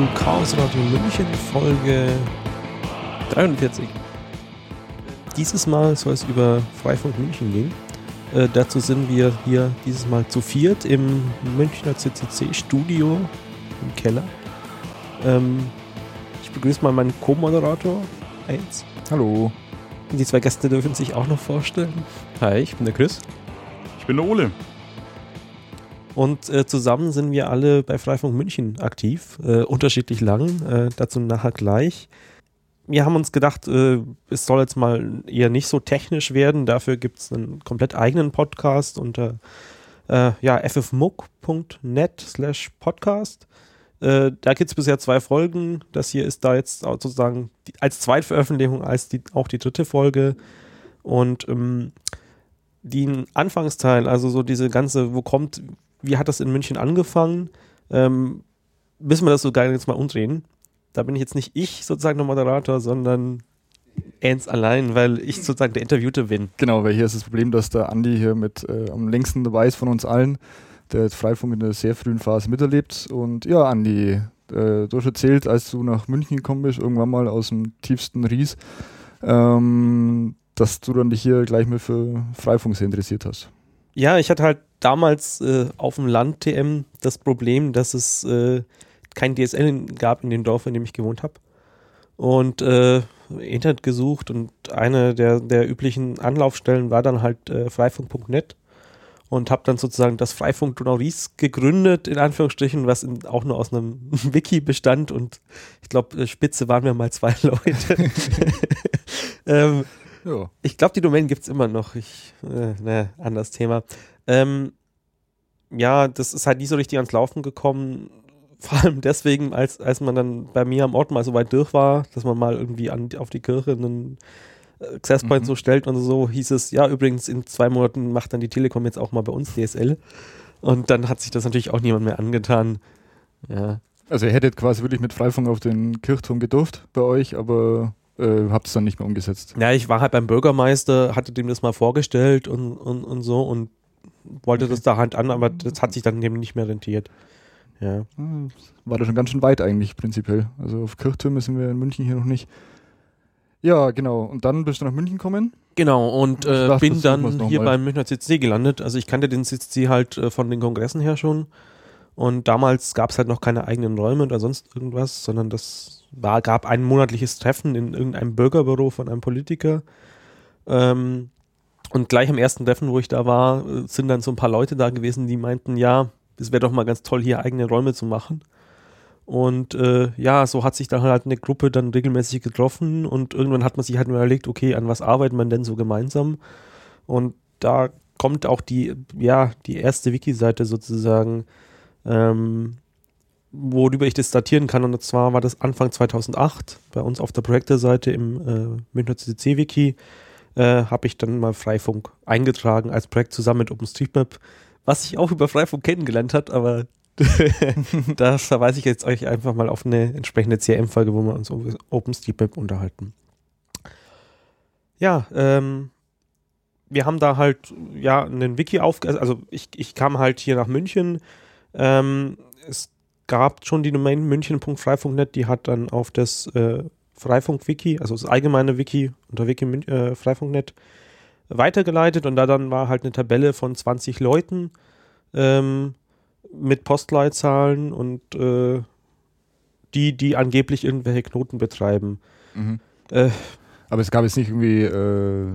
zu Chaos Radio München, Folge 43. Dieses Mal soll es über Freifunk München gehen. Äh, dazu sind wir hier dieses Mal zu viert im Münchner CCC-Studio im Keller. Ähm, ich begrüße mal meinen Co-Moderator, Heinz. Hallo. Die zwei Gäste dürfen sich auch noch vorstellen. Hi, ich bin der Chris. Ich bin der Ole. Und äh, zusammen sind wir alle bei Freifunk München aktiv, äh, unterschiedlich lang, äh, dazu nachher gleich. Wir haben uns gedacht, äh, es soll jetzt mal eher nicht so technisch werden, dafür gibt es einen komplett eigenen Podcast unter äh, ja, ffmuck.net slash podcast. Äh, da gibt es bisher zwei Folgen. Das hier ist da jetzt sozusagen die, als Zweitveröffentlichung als die, auch die dritte Folge. Und ähm, den Anfangsteil, also so diese ganze, wo kommt, wie hat das in München angefangen? Ähm, müssen wir das so geil jetzt mal umdrehen. Da bin ich jetzt nicht ich sozusagen der Moderator, sondern Ernst allein, weil ich sozusagen der Interviewte bin. Genau, weil hier ist das Problem, dass der Andi hier mit äh, am längsten dabei ist von uns allen. Der Freifunk in der sehr frühen Phase miterlebt. Und ja, Andi, äh, du hast erzählt, als du nach München gekommen bist, irgendwann mal aus dem tiefsten Ries, ähm, dass du dann dich hier gleich mal für Freifunk sehr interessiert hast. Ja, ich hatte halt damals äh, auf dem Land TM das Problem, dass es äh, kein DSL gab in dem Dorf, in dem ich gewohnt habe. Und äh, Internet gesucht und eine der, der üblichen Anlaufstellen war dann halt äh, freifunk.net und habe dann sozusagen das Freifunk Donauries gegründet, in Anführungsstrichen, was in, auch nur aus einem Wiki bestand und ich glaube, Spitze waren wir mal zwei Leute. ähm, ja. Ich glaube, die Domain gibt es immer noch. Ich, äh, ne, anderes Thema. Ähm, ja, das ist halt nicht so richtig ans Laufen gekommen. Vor allem deswegen, als, als man dann bei mir am Ort mal so weit durch war, dass man mal irgendwie an, auf die Kirche einen Access Point mhm. so stellt und so, hieß es, ja, übrigens in zwei Monaten macht dann die Telekom jetzt auch mal bei uns DSL. Und dann hat sich das natürlich auch niemand mehr angetan. Ja. Also ihr hättet quasi wirklich mit Freifunk auf den Kirchturm gedurft bei euch, aber äh, habt es dann nicht mehr umgesetzt. Ja, ich war halt beim Bürgermeister, hatte dem das mal vorgestellt und, und, und so und wollte okay. das da halt an, aber das hat sich dann eben nicht mehr rentiert. Ja. War da schon ganz schön weit eigentlich prinzipiell. Also auf Kirchtürme sind wir in München hier noch nicht. Ja, genau. Und dann bist du nach München gekommen? Genau, und äh, dachte, bin dann hier beim Münchner CCC gelandet. Also ich kannte den CCC halt äh, von den Kongressen her schon. Und damals gab es halt noch keine eigenen Räume oder sonst irgendwas, sondern das war, gab ein monatliches Treffen in irgendeinem Bürgerbüro von einem Politiker. Ähm, und gleich am ersten Treffen, wo ich da war, sind dann so ein paar Leute da gewesen, die meinten, ja, es wäre doch mal ganz toll, hier eigene Räume zu machen. Und äh, ja, so hat sich dann halt eine Gruppe dann regelmäßig getroffen und irgendwann hat man sich halt mal überlegt, okay, an was arbeitet man denn so gemeinsam? Und da kommt auch die, ja, die erste Wiki-Seite sozusagen, ähm, worüber ich das datieren kann. Und zwar war das Anfang 2008 bei uns auf der Projektorseite im äh, Münchner CCC-Wiki äh, habe ich dann mal Freifunk eingetragen als Projekt zusammen mit OpenStreetMap, was sich auch über Freifunk kennengelernt hat, aber da verweise ich jetzt euch einfach mal auf eine entsprechende CRM-Folge, wo wir uns über OpenStreetMap unterhalten. Ja, ähm, wir haben da halt ja einen Wiki auf, also ich, ich kam halt hier nach München. Ähm, es gab schon die Domain münchen.freifunk.net, die hat dann auf das äh, Freifunk-Wiki, also das allgemeine Wiki unter Wiki äh, Freifunk.net weitergeleitet und da dann war halt eine Tabelle von 20 Leuten ähm, mit Postleitzahlen und äh, die, die angeblich irgendwelche Knoten betreiben. Mhm. Äh, aber es gab jetzt nicht irgendwie, äh,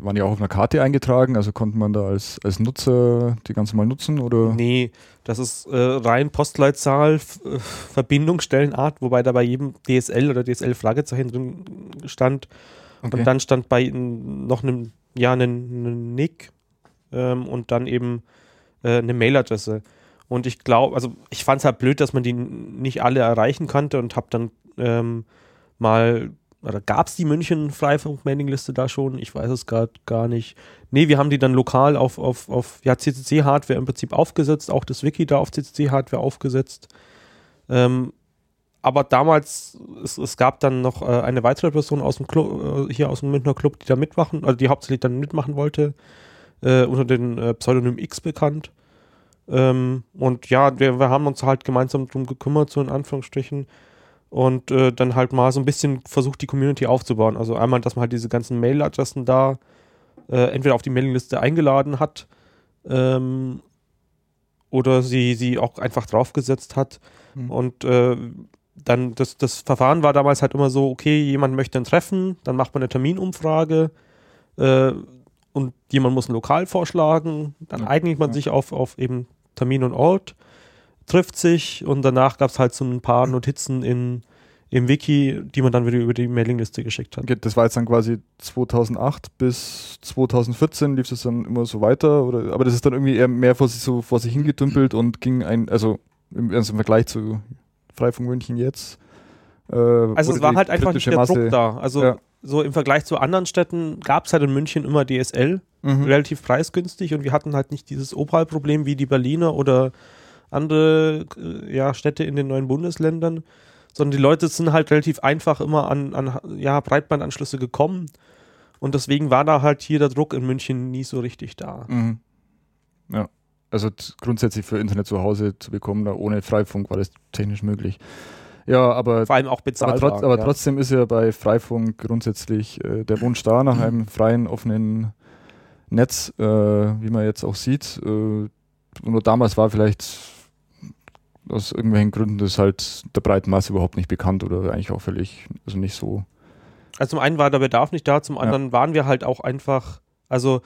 waren die auch auf einer Karte eingetragen, also konnte man da als, als Nutzer die ganz normal nutzen oder? Nee, das ist äh, rein Postleitzahl, äh, Verbindungsstellenart, wobei da bei jedem DSL oder DSL-Fragezeichen drin stand. Okay. Und dann stand bei noch einem, ja, ein Nick ähm, und dann eben äh, eine Mailadresse. Und ich glaube, also ich fand es halt blöd, dass man die nicht alle erreichen konnte und habe dann ähm, mal oder gab es die München Freifunk-Mailingliste da schon? Ich weiß es gerade gar nicht. Nee, wir haben die dann lokal auf, auf, auf ja, CCC-Hardware im Prinzip aufgesetzt, auch das Wiki da auf CCC-Hardware aufgesetzt. Ähm, aber damals, es, es, gab dann noch äh, eine weitere Person aus dem Club, äh, hier aus dem Münchner Club, die da mitmachen, also die hauptsächlich dann mitmachen wollte, äh, unter dem äh, Pseudonym X bekannt. Ähm, und ja, wir, wir haben uns halt gemeinsam drum gekümmert, so in Anführungsstrichen. Und äh, dann halt mal so ein bisschen versucht, die Community aufzubauen. Also einmal, dass man halt diese ganzen Mailadressen da äh, entweder auf die Mailingliste eingeladen hat ähm, oder sie, sie auch einfach draufgesetzt hat. Mhm. Und äh, dann das, das Verfahren war damals halt immer so, okay, jemand möchte ein Treffen, dann macht man eine Terminumfrage äh, und jemand muss ein Lokal vorschlagen, dann ja, einigt man ja. sich auf, auf eben Termin und Ort, trifft sich und danach gab es halt so ein paar Notizen in, im Wiki, die man dann wieder über die Mailingliste geschickt hat. Das war jetzt dann quasi 2008 bis 2014 lief es dann immer so weiter, oder, aber das ist dann irgendwie eher mehr vor sich, so vor sich hingedümpelt und ging ein, also im, also im Vergleich zu Freifunk München jetzt. Äh, also es war halt einfach nicht der Masse, Druck da. Also ja. so im Vergleich zu anderen Städten gab es halt in München immer DSL, mhm. relativ preisgünstig und wir hatten halt nicht dieses Opal-Problem wie die Berliner oder andere äh, ja, Städte in den neuen Bundesländern, sondern die Leute sind halt relativ einfach immer an, an ja, Breitbandanschlüsse gekommen und deswegen war da halt hier der Druck in München nie so richtig da. Mhm. Ja. Also grundsätzlich für Internet zu Hause zu bekommen, ohne Freifunk war das technisch möglich. Ja, aber, Vor allem auch bezahlt. Aber, trotz, aber ja. trotzdem ist ja bei Freifunk grundsätzlich äh, der Wunsch da nach einem freien, offenen Netz, äh, wie man jetzt auch sieht. Äh, nur damals war vielleicht aus irgendwelchen Gründen das halt der breiten Masse überhaupt nicht bekannt oder eigentlich auch völlig, also nicht so. Also zum einen war der Bedarf nicht da, zum anderen ja. waren wir halt auch einfach, also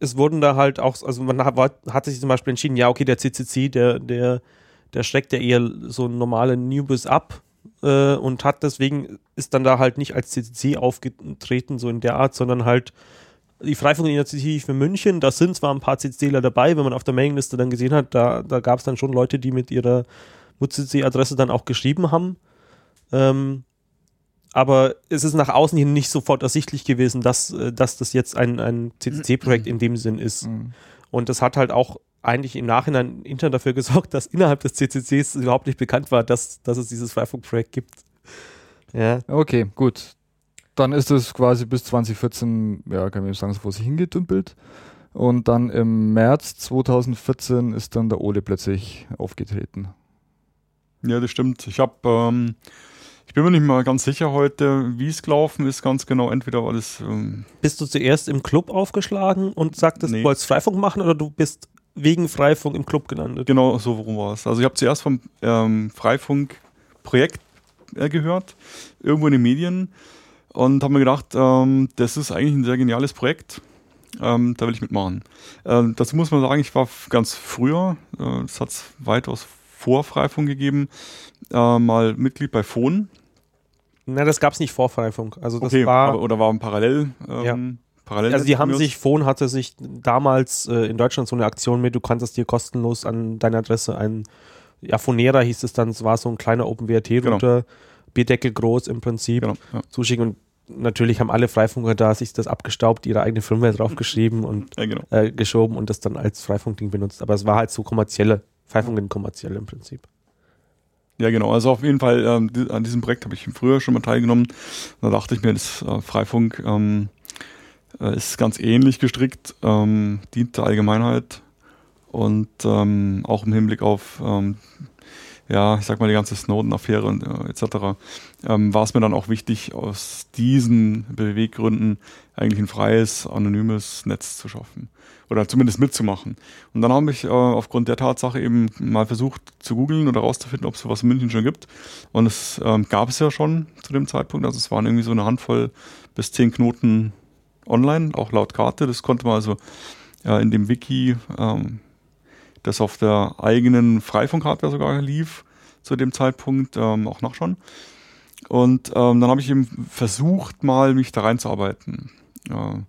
es wurden da halt auch, also man hat, hat sich zum Beispiel entschieden, ja, okay, der CCC, der, der, der schreckt ja eher so normale Newbies ab äh, und hat deswegen, ist dann da halt nicht als CCC aufgetreten, so in der Art, sondern halt die Freifunk-Initiative für München, da sind zwar ein paar CCCler dabei, wenn man auf der Mailingliste dann gesehen hat, da, da gab es dann schon Leute, die mit ihrer MutCC-Adresse dann auch geschrieben haben. Ähm, aber es ist nach außen hin nicht sofort ersichtlich gewesen, dass, äh, dass das jetzt ein, ein CCC-Projekt in dem Sinn ist. Mhm. Und das hat halt auch eigentlich im Nachhinein intern dafür gesorgt, dass innerhalb des CCCs überhaupt nicht bekannt war, dass, dass es dieses Freifunk-Projekt gibt. Ja. Okay, gut. Dann ist es quasi bis 2014, ja, kann man sagen, so vor sich hingedümpelt. Und dann im März 2014 ist dann der Ole plötzlich aufgetreten. Ja, das stimmt. Ich habe ähm, ich bin mir nicht mal ganz sicher heute, wie es gelaufen ist, ganz genau. Entweder war das. Ähm bist du zuerst im Club aufgeschlagen und sagtest, nee. du wolltest Freifunk machen oder du bist wegen Freifunk im Club gelandet? Genau, so worum war es. Also, ich habe zuerst vom ähm, Freifunk-Projekt äh, gehört, irgendwo in den Medien und habe mir gedacht, ähm, das ist eigentlich ein sehr geniales Projekt. Ähm, da will ich mitmachen. Ähm, dazu muss man sagen, ich war ganz früher, äh, das hat es weitaus vor Freifunk gegeben, äh, mal Mitglied bei Phone. Na, das gab es nicht vor Freifunk. Also das okay, war aber, oder war ein Parallel. Ähm, ja. Parallel also die haben sich, Phone hatte sich damals äh, in Deutschland so eine Aktion mit, du kannst dir kostenlos an deine Adresse ein, ja, Phonera hieß es dann, es war so ein kleiner OpenWRT-Router, genau. Bierdeckel groß im Prinzip, genau, ja. zuschicken und natürlich haben alle Freifunker da sich das abgestaubt, ihre eigene Firmware draufgeschrieben und ja, genau. äh, geschoben und das dann als Freifunkding benutzt. Aber es war halt so kommerzielle, Freifunk kommerziell im Prinzip. Ja, genau. Also auf jeden Fall ähm, an diesem Projekt habe ich früher schon mal teilgenommen. Da dachte ich mir, das äh, Freifunk ähm, äh, ist ganz ähnlich gestrickt, ähm, dient der Allgemeinheit und ähm, auch im Hinblick auf ähm, ja, ich sag mal, die ganze Snowden-Affäre und äh, etc., ähm, war es mir dann auch wichtig, aus diesen Beweggründen eigentlich ein freies, anonymes Netz zu schaffen. Oder zumindest mitzumachen. Und dann habe ich äh, aufgrund der Tatsache eben mal versucht zu googeln oder rauszufinden, ob es sowas in München schon gibt. Und es ähm, gab es ja schon zu dem Zeitpunkt. Also es waren irgendwie so eine Handvoll bis zehn Knoten online, auch laut Karte. Das konnte man also äh, in dem Wiki ähm, das auf der eigenen Freifunk-Hardware sogar lief zu dem Zeitpunkt, ähm, auch nachschauen. Und ähm, dann habe ich eben versucht, mal mich da reinzuarbeiten. Ja.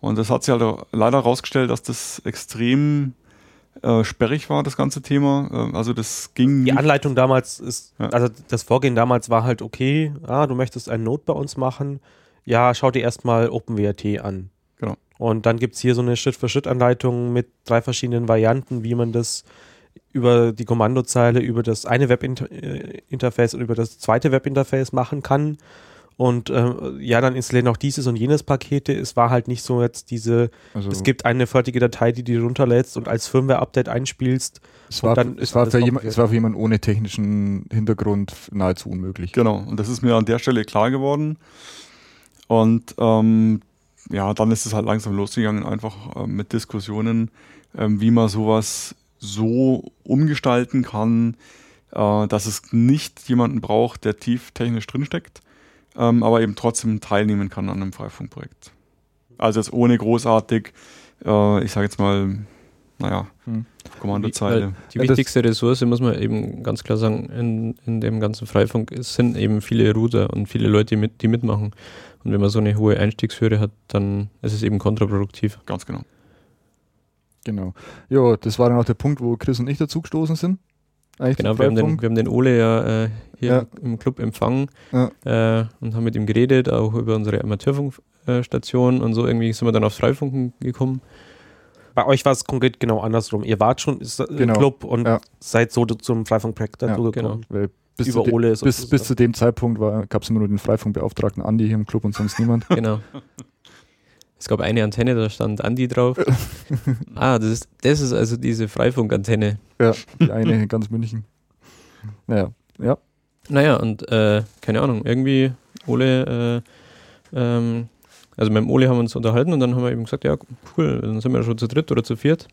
Und das hat sich halt leider herausgestellt, dass das extrem äh, sperrig war, das ganze Thema. Äh, also das ging. Die Anleitung damals ist, ja. also das Vorgehen damals war halt okay, ah, du möchtest einen Node bei uns machen. Ja, schau dir erstmal OpenWRT an. Und dann gibt es hier so eine Schritt-für-Schritt-Anleitung mit drei verschiedenen Varianten, wie man das über die Kommandozeile, über das eine Webinterface und über das zweite Webinterface machen kann. und äh, ja, dann installieren auch dieses und jenes Pakete. Es war halt nicht so jetzt diese, also es gibt eine fertige Datei, die du runterlädst und als Firmware-Update einspielst. Es war, dann es, war für jemand, es war für jemanden ohne technischen Hintergrund nahezu unmöglich. Genau, und das ist mir an der Stelle klar geworden. Und ähm, ja, dann ist es halt langsam losgegangen, einfach äh, mit Diskussionen, äh, wie man sowas so umgestalten kann, äh, dass es nicht jemanden braucht, der tief technisch drinsteckt, ähm, aber eben trotzdem teilnehmen kann an einem Freifunkprojekt. Also jetzt ohne großartig, äh, ich sage jetzt mal, naja, hm. Kommandozeile. Die, die wichtigste Ressource, muss man eben ganz klar sagen, in, in dem ganzen Freifunk sind eben viele Router und viele Leute, die, mit, die mitmachen. Und wenn man so eine hohe Einstiegshürde hat, dann ist es eben kontraproduktiv. Ganz genau. Genau. Ja, das war dann auch der Punkt, wo Chris und ich dazu gestoßen sind. Eigentlich genau, wir haben, den, wir haben den Ole ja äh, hier ja. im Club empfangen ja. äh, und haben mit ihm geredet, auch über unsere Amateurfunkstation und so irgendwie sind wir dann aufs Freifunken gekommen. Bei euch war es konkret genau andersrum. Ihr wart schon im genau. Club und ja. seid so zum Freifunkprojekt dazu gekommen. Genau. Bis, über zu Ole bis, bis zu dem Zeitpunkt gab es immer nur den Freifunkbeauftragten Andi hier im Club und sonst niemand. Genau. Es gab eine Antenne, da stand Andi drauf. ah, das ist, das ist also diese Freifunkantenne. Ja, die eine in ganz München. Naja, ja. Naja, und äh, keine Ahnung, irgendwie Ole, äh, ähm, also mit dem Ole haben wir uns unterhalten und dann haben wir eben gesagt, ja, cool, dann sind wir schon zu dritt oder zu viert,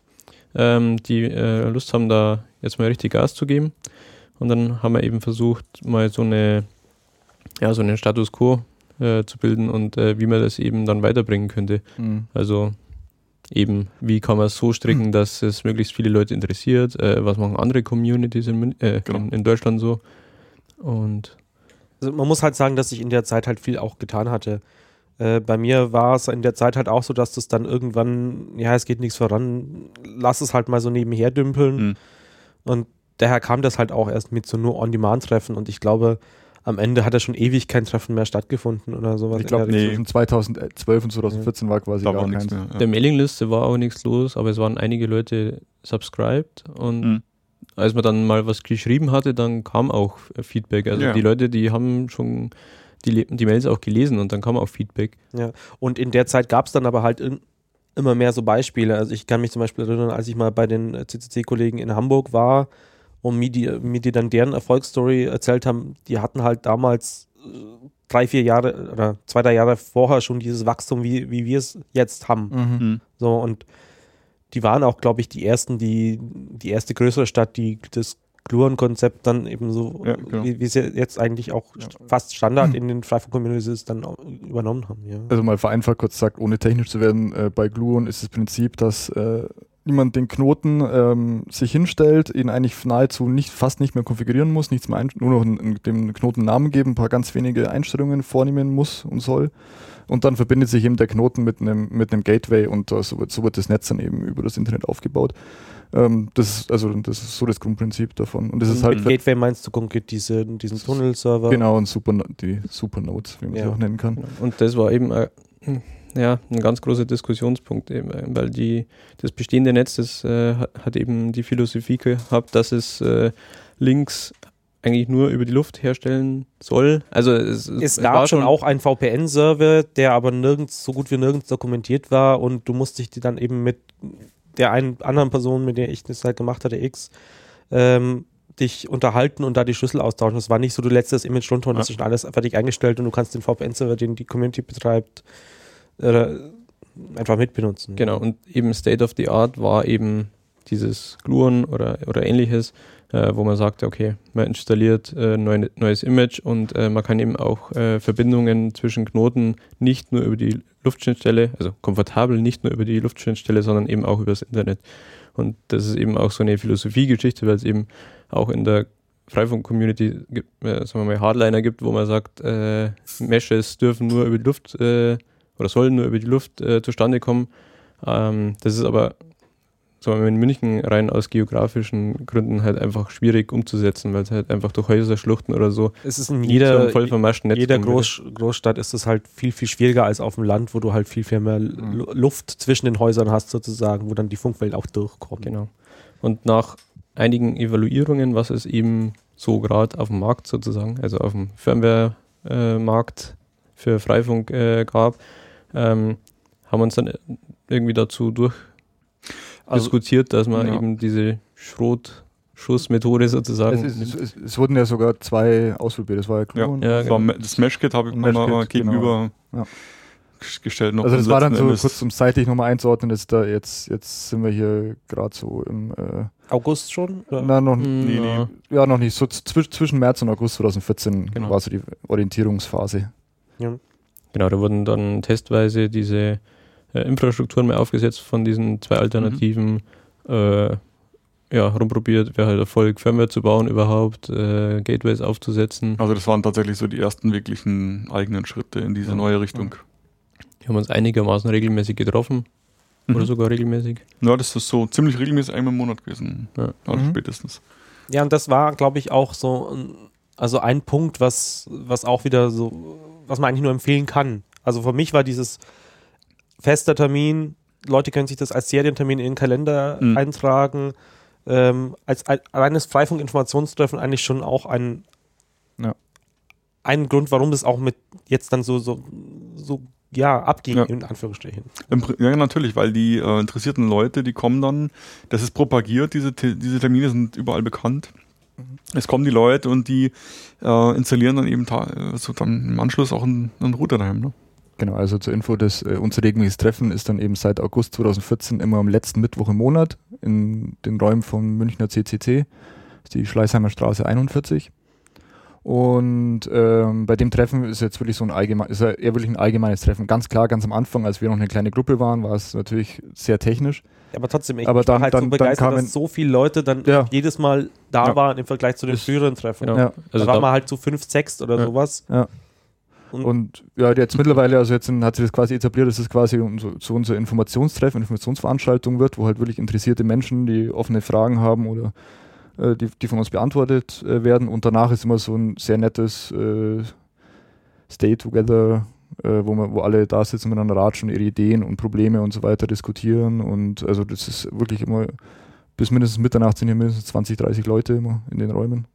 ähm, die äh, Lust haben, da jetzt mal richtig Gas zu geben. Und dann haben wir eben versucht, mal so eine, ja, so einen Status quo äh, zu bilden und äh, wie man das eben dann weiterbringen könnte. Mhm. Also eben, wie kann man es so stricken, mhm. dass es möglichst viele Leute interessiert, äh, was machen andere Communities in, äh, genau. in, in, Deutschland so. Und also man muss halt sagen, dass sich in der Zeit halt viel auch getan hatte. Äh, bei mir war es in der Zeit halt auch so, dass das dann irgendwann, ja, es geht nichts voran, lass es halt mal so nebenher dümpeln. Mhm. Und daher kam das halt auch erst mit so nur On-Demand-Treffen und ich glaube, am Ende hat er schon ewig kein Treffen mehr stattgefunden oder sowas. Ich glaube, nee. zwischen 2012 und 2014 ja. war quasi da gar war keins. Mehr, ja. Der Mailingliste war auch nichts los, aber es waren einige Leute subscribed und mhm. als man dann mal was geschrieben hatte, dann kam auch Feedback. Also ja. die Leute, die haben schon die, die Mails auch gelesen und dann kam auch Feedback. Ja, und in der Zeit gab es dann aber halt in, immer mehr so Beispiele. Also ich kann mich zum Beispiel erinnern, als ich mal bei den CCC-Kollegen in Hamburg war, und mir die, mir die dann deren Erfolgsstory erzählt haben, die hatten halt damals äh, drei, vier Jahre oder zwei, drei Jahre vorher schon dieses Wachstum, wie, wie wir es jetzt haben. Mhm. mhm. So und die waren auch, glaube ich, die ersten, die, die erste größere Stadt, die das Gluon-Konzept dann eben so, ja, genau. wie, wie sie jetzt eigentlich auch ja. fast Standard in den Freifunk-Communities dann übernommen haben. Ja. Also mal vereinfacht kurz gesagt, ohne technisch zu werden, äh, bei Gluon ist das Prinzip, dass äh, niemand den Knoten ähm, sich hinstellt, ihn eigentlich nahezu nicht, fast nicht mehr konfigurieren muss, nichts mehr nur noch dem Knoten Namen geben, ein paar ganz wenige Einstellungen vornehmen muss und soll. Und dann verbindet sich eben der Knoten mit einem, mit einem Gateway und uh, so, wird, so wird das Netz dann eben über das Internet aufgebaut. Ähm, das ist also das ist so das Grundprinzip davon. Und das ist halt. Mit Gateway meinst du konkret diese, diesen Tunnelserver? Genau, und Super, die Supernodes, wie man ja. sie auch nennen kann. Und das war eben äh, ja, ein ganz großer Diskussionspunkt, eben, weil die, das bestehende Netz das, äh, hat eben die Philosophie gehabt, dass es äh, Links eigentlich nur über die Luft herstellen soll. Also es, es, es gab schon auch einen VPN-Server, der aber nirgends so gut wie nirgends dokumentiert war und du musst dich dann eben mit der einen anderen Person, mit der ich das halt gemacht hatte, X, ähm, dich unterhalten und da die Schlüssel austauschen. Das war nicht so, du lädst das Image runter und ja. hast schon alles fertig eingestellt und du kannst den VPN-Server, den die Community betreibt, oder einfach mitbenutzen. Genau, und eben State of the Art war eben dieses Gluon oder, oder ähnliches, äh, wo man sagt, okay, man installiert äh, neu, neues Image und äh, man kann eben auch äh, Verbindungen zwischen Knoten nicht nur über die Luftschnittstelle, also komfortabel nicht nur über die Luftschnittstelle, sondern eben auch über das Internet. Und das ist eben auch so eine Philosophiegeschichte, weil es eben auch in der Freifunk-Community, äh, sagen wir mal, Hardliner gibt, wo man sagt, äh, Meshes dürfen nur über die Luft oder sollen nur über die Luft äh, zustande kommen. Ähm, das ist aber wir in München rein aus geografischen Gründen halt einfach schwierig umzusetzen, weil es halt einfach durch Häuserschluchten oder so es ist in jeder, so voll vermaschten Netz jeder Groß, Großstadt ist es halt viel, viel schwieriger als auf dem Land, wo du halt viel, viel mehr mhm. Luft zwischen den Häusern hast sozusagen, wo dann die Funkwelt auch durchkommt. Genau. Und nach einigen Evaluierungen, was es eben so gerade auf dem Markt sozusagen, also auf dem Firmware-Markt für Freifunk äh, gab, ähm, haben wir uns dann irgendwie dazu durchdiskutiert, also, dass man ja. eben diese Schrot Schussmethode sozusagen. Es, ist, es, es, wurden ja sogar zwei ausprobiert. Das war ja Klon. Ja, ja das, genau. das Meshkit habe ich mal genau. gegenüber genau. gestellt. Noch also das war dann so Endes. kurz zum zeitlich nochmal einzuordnen. Jetzt, da, jetzt, jetzt sind wir hier gerade so im äh, August schon? Oder? Na, noch, hm, nee, nee. Ja, noch nicht. So zwisch, zwischen März und August 2014 genau. war so die Orientierungsphase. Ja. Genau, da wurden dann testweise diese äh, Infrastrukturen mehr aufgesetzt von diesen zwei Alternativen. Mhm. Äh, ja, rumprobiert, wäre halt Erfolg, Firmware zu bauen überhaupt, äh, Gateways aufzusetzen. Also das waren tatsächlich so die ersten wirklichen eigenen Schritte in diese ja. neue Richtung. Wir haben uns einigermaßen regelmäßig getroffen. Mhm. Oder sogar regelmäßig. Ja, das ist so ziemlich regelmäßig einmal im Monat gewesen. Ja. Also mhm. spätestens. Ja, und das war, glaube ich, auch so also ein Punkt, was, was auch wieder so, was man eigentlich nur empfehlen kann. Also für mich war dieses fester Termin, Leute können sich das als Serientermin in den Kalender mhm. eintragen ähm, als ein, reines Freifunk-Informationstreffen eigentlich schon auch ein, ja. ein Grund, warum das auch mit jetzt dann so, so, so ja, abging, ja. in Anführungsstrichen. Ja, natürlich, weil die äh, interessierten Leute, die kommen dann, das ist propagiert, diese, diese Termine sind überall bekannt. Es kommen die Leute und die äh, installieren dann eben so dann im Anschluss auch einen, einen Router daheim. Ne? Genau, also zur Info, das, äh, unser regelmäßiges Treffen ist dann eben seit August 2014 immer am letzten Mittwoch im Monat in den Räumen vom Münchner CCC, die Schleißheimer Straße 41. Und ähm, bei dem Treffen ist jetzt wirklich so ein allgemein, ist eher wirklich ein allgemeines Treffen. Ganz klar, ganz am Anfang, als wir noch eine kleine Gruppe waren, war es natürlich sehr technisch. Aber trotzdem, ich aber dann, war halt dann, so begeistert, dass so viele Leute dann ja. jedes Mal da ja. waren im Vergleich zu den früheren Treffen. Ja. Also da waren wir halt zu so fünf, sechs oder sowas. Ja. Und, und, ja, jetzt mittlerweile, also jetzt hat sich das quasi etabliert, dass es quasi so, so unser Informationstreffen, Informationsveranstaltung wird, wo halt wirklich interessierte Menschen, die offene Fragen haben oder äh, die, die von uns beantwortet äh, werden. Und danach ist immer so ein sehr nettes äh, Stay Together, äh, wo, man, wo alle da sitzen miteinander ratschen, ihre Ideen und Probleme und so weiter diskutieren. Und also das ist wirklich immer, bis mindestens Mitternacht sind hier mindestens 20, 30 Leute immer in den Räumen.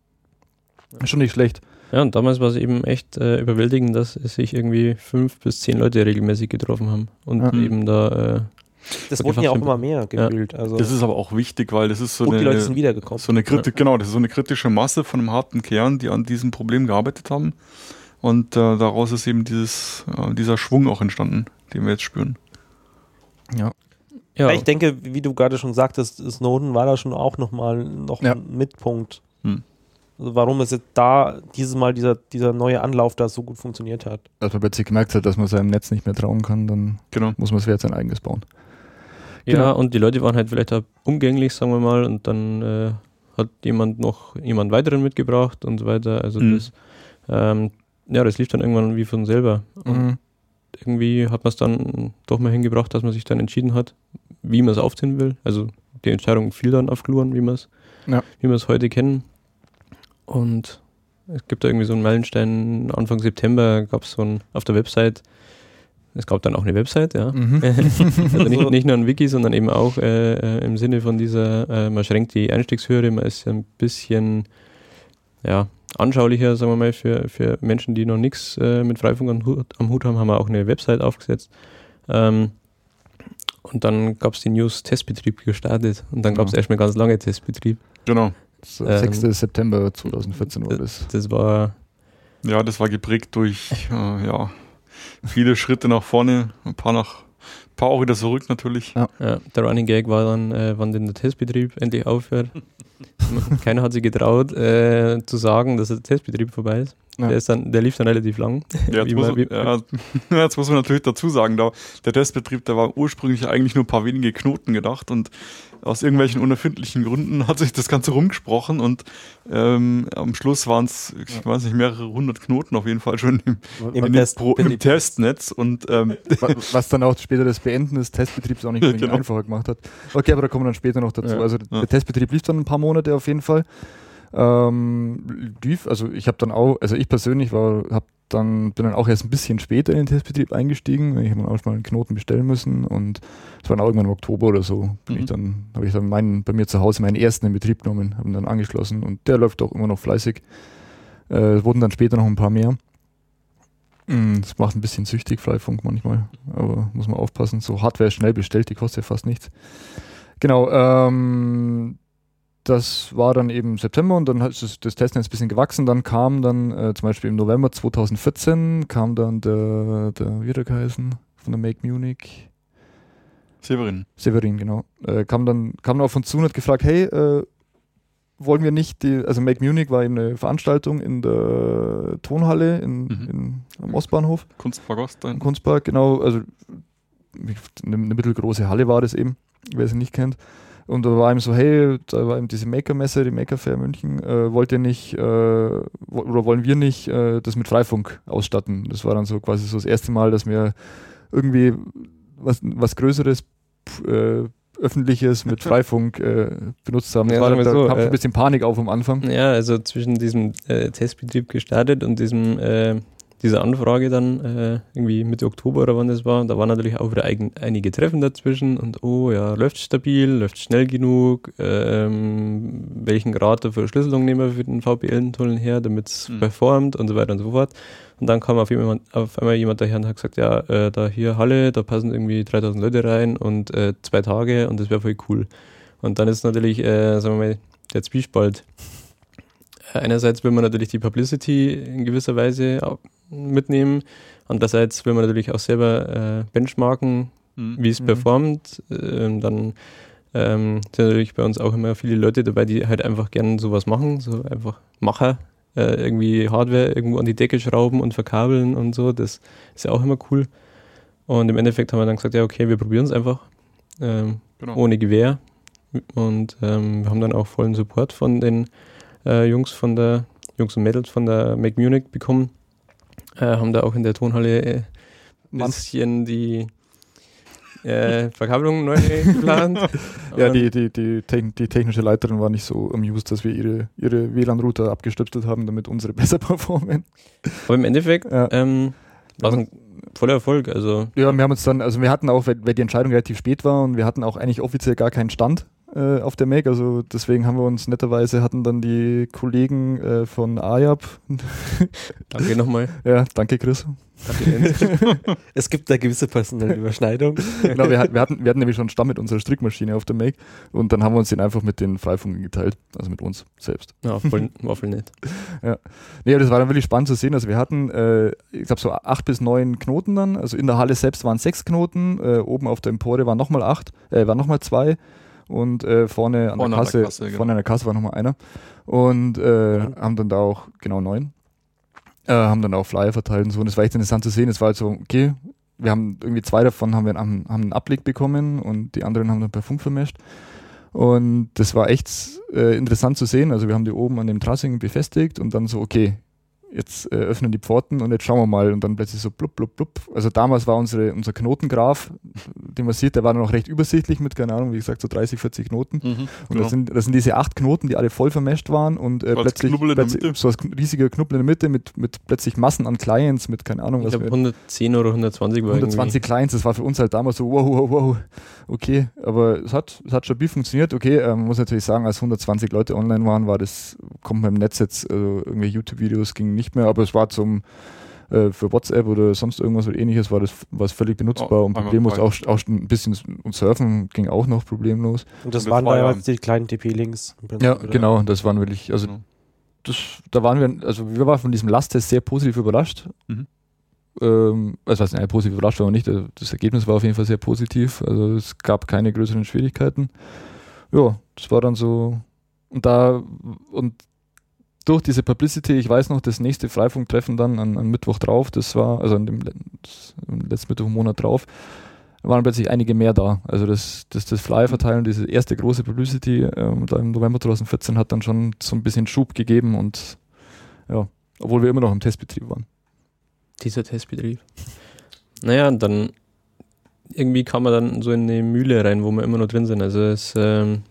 Schon nicht schlecht. Ja, und damals war es eben echt äh, überwältigend, dass sich irgendwie fünf bis zehn Leute regelmäßig getroffen haben und ja. eben da. Äh, das wurden ja auch immer mehr gefühlt. Ja. Also das ist aber auch wichtig, weil das ist so und eine. die Leute sind wiedergekommen. So eine Kriti ja. Genau, das ist so eine kritische Masse von einem harten Kern, die an diesem Problem gearbeitet haben. Und äh, daraus ist eben dieses, äh, dieser Schwung auch entstanden, den wir jetzt spüren. Ja. Ja. Ich denke, wie du gerade schon sagtest, Snowden war da schon auch nochmal noch ja. ein Mitpunkt. Hm. Also warum es jetzt da dieses Mal dieser, dieser neue Anlauf da so gut funktioniert hat. Als man plötzlich gemerkt hat, dass man seinem Netz nicht mehr trauen kann, dann genau. muss man es jetzt sein eigenes bauen. Ja, genau. und die Leute waren halt vielleicht auch umgänglich, sagen wir mal, und dann äh, hat jemand noch jemand weiteren mitgebracht und so weiter. Also mhm. das, ähm, ja, das lief dann irgendwann wie von selber. Mhm. irgendwie hat man es dann doch mal hingebracht, dass man sich dann entschieden hat, wie man es aufziehen will. Also die Entscheidung fiel dann auf Gluren, wie wir es ja. heute kennen. Und es gibt da irgendwie so einen Meilenstein, Anfang September gab es so ein, auf der Website, es gab dann auch eine Website, ja. Mhm. also nicht, nicht, nur ein Wiki, sondern eben auch äh, äh, im Sinne von dieser, äh, man schränkt die Einstiegshürde, man ist ein bisschen ja, anschaulicher, sagen wir mal, für, für Menschen, die noch nichts äh, mit Freifunk am Hut, am Hut, haben, haben wir auch eine Website aufgesetzt. Ähm, und dann gab es den News-Testbetrieb gestartet und dann gab es erstmal ganz lange Testbetrieb. Genau. 6. Ähm, September 2014 war das. Das war. Ja, das war geprägt durch äh, ja, viele Schritte nach vorne, ein paar nach paar auch wieder zurück natürlich. Ja. ja der Running Gag war dann, äh, wann denn der Testbetrieb endlich aufhört. Keiner hat sich getraut äh, zu sagen, dass der Testbetrieb vorbei ist. Ja. Der, ist dann, der lief dann relativ lang. Ja, jetzt, muss, man, ja, jetzt muss man natürlich dazu sagen, da, der Testbetrieb, der war ursprünglich eigentlich nur ein paar wenige Knoten gedacht und aus irgendwelchen unerfindlichen Gründen hat sich das Ganze rumgesprochen und ähm, am Schluss waren es, ich ja. weiß nicht, mehrere hundert Knoten auf jeden Fall schon im, Im, im, Test, Pro, im Testnetz. Und, ähm, Was dann auch später das Beenden des Testbetriebs auch nicht genau. einfacher gemacht hat. Okay, aber da kommen wir dann später noch dazu. Ja. Also der Testbetrieb lief dann ein paar Monate auf jeden Fall. Ähm, lief, also ich habe dann auch, also ich persönlich war, habe dann bin dann auch erst ein bisschen später in den Testbetrieb eingestiegen. Ich habe dann auch mal einen Knoten bestellen müssen und es war dann irgendwann im Oktober oder so. Bin mhm. ich dann habe ich dann meinen, bei mir zu Hause meinen ersten in Betrieb genommen, habe ihn dann angeschlossen und der läuft auch immer noch fleißig. Äh, wurden dann später noch ein paar mehr. Mm, das macht ein bisschen süchtig, Freifunk manchmal, aber muss man aufpassen. So Hardware schnell bestellt, die kostet ja fast nichts. Genau, ähm, das war dann eben September und dann hat das, das Testnetz ein bisschen gewachsen. Dann kam dann äh, zum Beispiel im November 2014 kam dann der, der wie der geheißen, von der Make Munich. Severin. Severin, genau. Äh, kam dann kam dann auf uns zu und hat gefragt, hey, äh, wollen wir nicht die, also Make Munich war eben eine Veranstaltung in der Tonhalle in, mhm. in am Ostbahnhof. Kunstpark Ost. Dann. Kunstpark, genau, also eine, eine mittelgroße Halle war das eben, wer sie nicht kennt. Und da war ihm so, hey, da war eben diese Maker-Messe, die Maker Fair München, äh, wollt ihr nicht, äh, oder wollen wir nicht äh, das mit Freifunk ausstatten? Das war dann so quasi so das erste Mal, dass wir irgendwie was, was Größeres äh, Öffentliches mit Freifunk äh, benutzt haben. Ja, war, da so, kam äh, ein bisschen Panik auf am Anfang. Ja, also zwischen diesem äh, Testbetrieb gestartet und diesem dieser Anfrage dann äh, irgendwie Mitte Oktober oder wann das war, da waren natürlich auch wieder eigen, einige Treffen dazwischen und oh ja, läuft stabil, läuft schnell genug, ähm, welchen Grad der Verschlüsselung nehmen wir für den VPN-Tunnel her, damit es mhm. performt und so weiter und so fort. Und dann kam auf, jemand, auf einmal jemand daher und hat gesagt, ja, äh, da hier Halle, da passen irgendwie 3000 Leute rein und äh, zwei Tage und das wäre voll cool. Und dann ist natürlich, äh, sagen wir mal, der Zwiespalt. Einerseits will man natürlich die Publicity in gewisser Weise mitnehmen. Andererseits will man natürlich auch selber äh, benchmarken, mhm. wie es mhm. performt. Ähm, dann ähm, sind natürlich bei uns auch immer viele Leute dabei, die halt einfach gerne sowas machen, so einfach Macher, äh, irgendwie Hardware irgendwo an die Decke schrauben und verkabeln und so. Das ist ja auch immer cool. Und im Endeffekt haben wir dann gesagt, ja, okay, wir probieren es einfach. Ähm, genau. Ohne Gewehr. Und ähm, wir haben dann auch vollen Support von den äh, Jungs von der, Jungs und Mädels von der Make Munich bekommen äh, haben da auch in der Tonhalle ein äh, bisschen die äh, Verkabelung neu geplant. ja, die, die, die, die, technische Leiterin war nicht so amused, dass wir ihre, ihre WLAN-Router abgestöpselt haben, damit unsere besser performen. Aber im Endeffekt ja. ähm, war es ein voller Erfolg. Also. Ja, wir haben uns dann, also wir hatten auch, weil, weil die Entscheidung relativ spät war und wir hatten auch eigentlich offiziell gar keinen Stand äh, auf der Mac. Also deswegen haben wir uns netterweise hatten dann die Kollegen äh, von AYAP. danke nochmal. Ja, danke Chris. Danke, es gibt da gewisse personelle Überschneidungen. genau, wir, wir, hatten, wir hatten nämlich schon einen Stamm mit unserer Strickmaschine auf der Mac und dann haben wir uns den einfach mit den Freifunken geteilt, also mit uns selbst. Ja, voll, war voll nett. ja. Nee, aber das war dann wirklich spannend zu sehen. Also wir hatten, äh, ich glaube, so acht bis neun Knoten dann. Also in der Halle selbst waren sechs Knoten, äh, oben auf der Empore waren nochmal acht, äh, waren nochmal zwei und äh, vorne an vorne der Kasse, an der Kasse genau. vorne an der Kasse war nochmal einer und äh, mhm. haben dann da auch genau neun, äh, haben dann auch Flyer verteilt und so und es war echt interessant zu sehen. Es war halt so, okay, wir haben irgendwie zwei davon haben wir haben, haben einen Abblick bekommen und die anderen haben dann per Funk vermischt. Und das war echt äh, interessant zu sehen. Also wir haben die oben an dem Trassing befestigt und dann so, okay, jetzt äh, öffnen die Pforten und jetzt schauen wir mal und dann plötzlich so blub, blub, blub. Also damals war unsere, unser Knotengraph, den man sieht, der war noch recht übersichtlich mit, keine Ahnung, wie gesagt, so 30, 40 Knoten. Mhm, und genau. das, sind, das sind diese acht Knoten, die alle voll vermescht waren und äh, plötzlich, plötzlich so ein riesiger Knubbel in der Mitte mit, mit plötzlich Massen an Clients, mit, keine Ahnung, ich was. Ich glaube 110 oder 120 war 120 irgendwie. Clients, das war für uns halt damals so, wow, wow, wow, okay, aber es hat, es hat stabil funktioniert, okay, man muss natürlich sagen, als 120 Leute online waren, war das, kommt man im Netz jetzt, also irgendwie YouTube-Videos ging nicht mehr, aber es war zum äh, für WhatsApp oder sonst irgendwas oder ähnliches war das was völlig benutzbar oh, und problemlos auch, auch ein bisschen und surfen ging auch noch problemlos. Und das, und waren da ja die kleinen TP-Links. Ja, genau, das waren wirklich, also genau. das, da waren wir, also wir waren von diesem Lasttest sehr positiv überrascht. Mhm. Ähm, also was, nein, positiv überrascht war nicht, das Ergebnis war auf jeden Fall sehr positiv, also es gab keine größeren Schwierigkeiten. Ja, das war dann so, und da, und durch diese Publicity, ich weiß noch, das nächste Freifunktreffen dann an, an Mittwoch drauf, das war, also dem letzten Mittwoch im Monat drauf, waren plötzlich einige mehr da. Also das, das, das Flyer verteilen, diese erste große Publicity ähm, da im November 2014 hat dann schon so ein bisschen Schub gegeben und ja, obwohl wir immer noch im Testbetrieb waren. Dieser Testbetrieb. Naja, dann irgendwie kam man dann so in eine Mühle rein, wo wir immer noch drin sind. Also es ähm,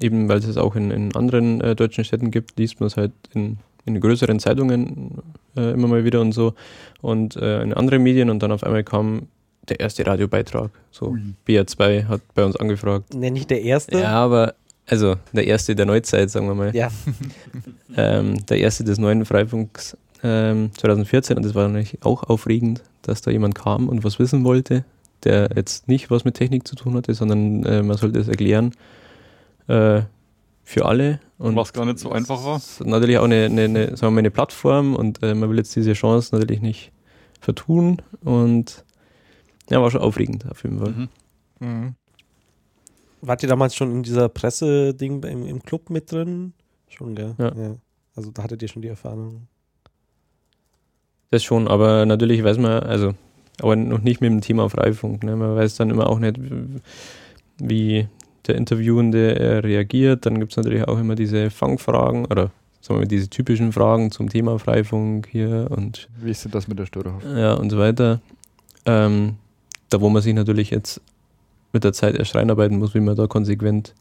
eben weil es es auch in, in anderen äh, deutschen Städten gibt, liest man es halt in, in größeren Zeitungen äh, immer mal wieder und so und äh, in anderen Medien und dann auf einmal kam der erste Radiobeitrag. So Ui. BR2 hat bei uns angefragt. Ne, nicht der erste? Ja, aber also der erste der Neuzeit, sagen wir mal. Ja. ähm, der erste des neuen Freifunks. ähm, 2014 und das war natürlich auch aufregend, dass da jemand kam und was wissen wollte, der jetzt nicht was mit Technik zu tun hatte, sondern äh, man sollte es erklären äh, für alle. Und was gar nicht so einfach war. Natürlich auch eine, eine, eine, sagen wir mal eine Plattform und äh, man will jetzt diese Chance natürlich nicht vertun und ja, war schon aufregend auf jeden Fall. Mhm. Mhm. Wart ihr damals schon in dieser Presse-Ding im, im, Club mit drin? Schon, gell? Ja. ja. Also da hattet ihr schon die Erfahrung. Das schon, aber natürlich weiß man, also, aber noch nicht mit dem Thema Freifunk. Ne? Man weiß dann immer auch nicht, wie der Interviewende äh, reagiert. Dann gibt es natürlich auch immer diese Fangfragen oder sagen wir diese typischen Fragen zum Thema Freifunk hier und. Wie ist denn das mit der Störerhaft? Ja, und so weiter. Ähm, da, wo man sich natürlich jetzt mit der Zeit erst reinarbeiten muss, wie man da konsequent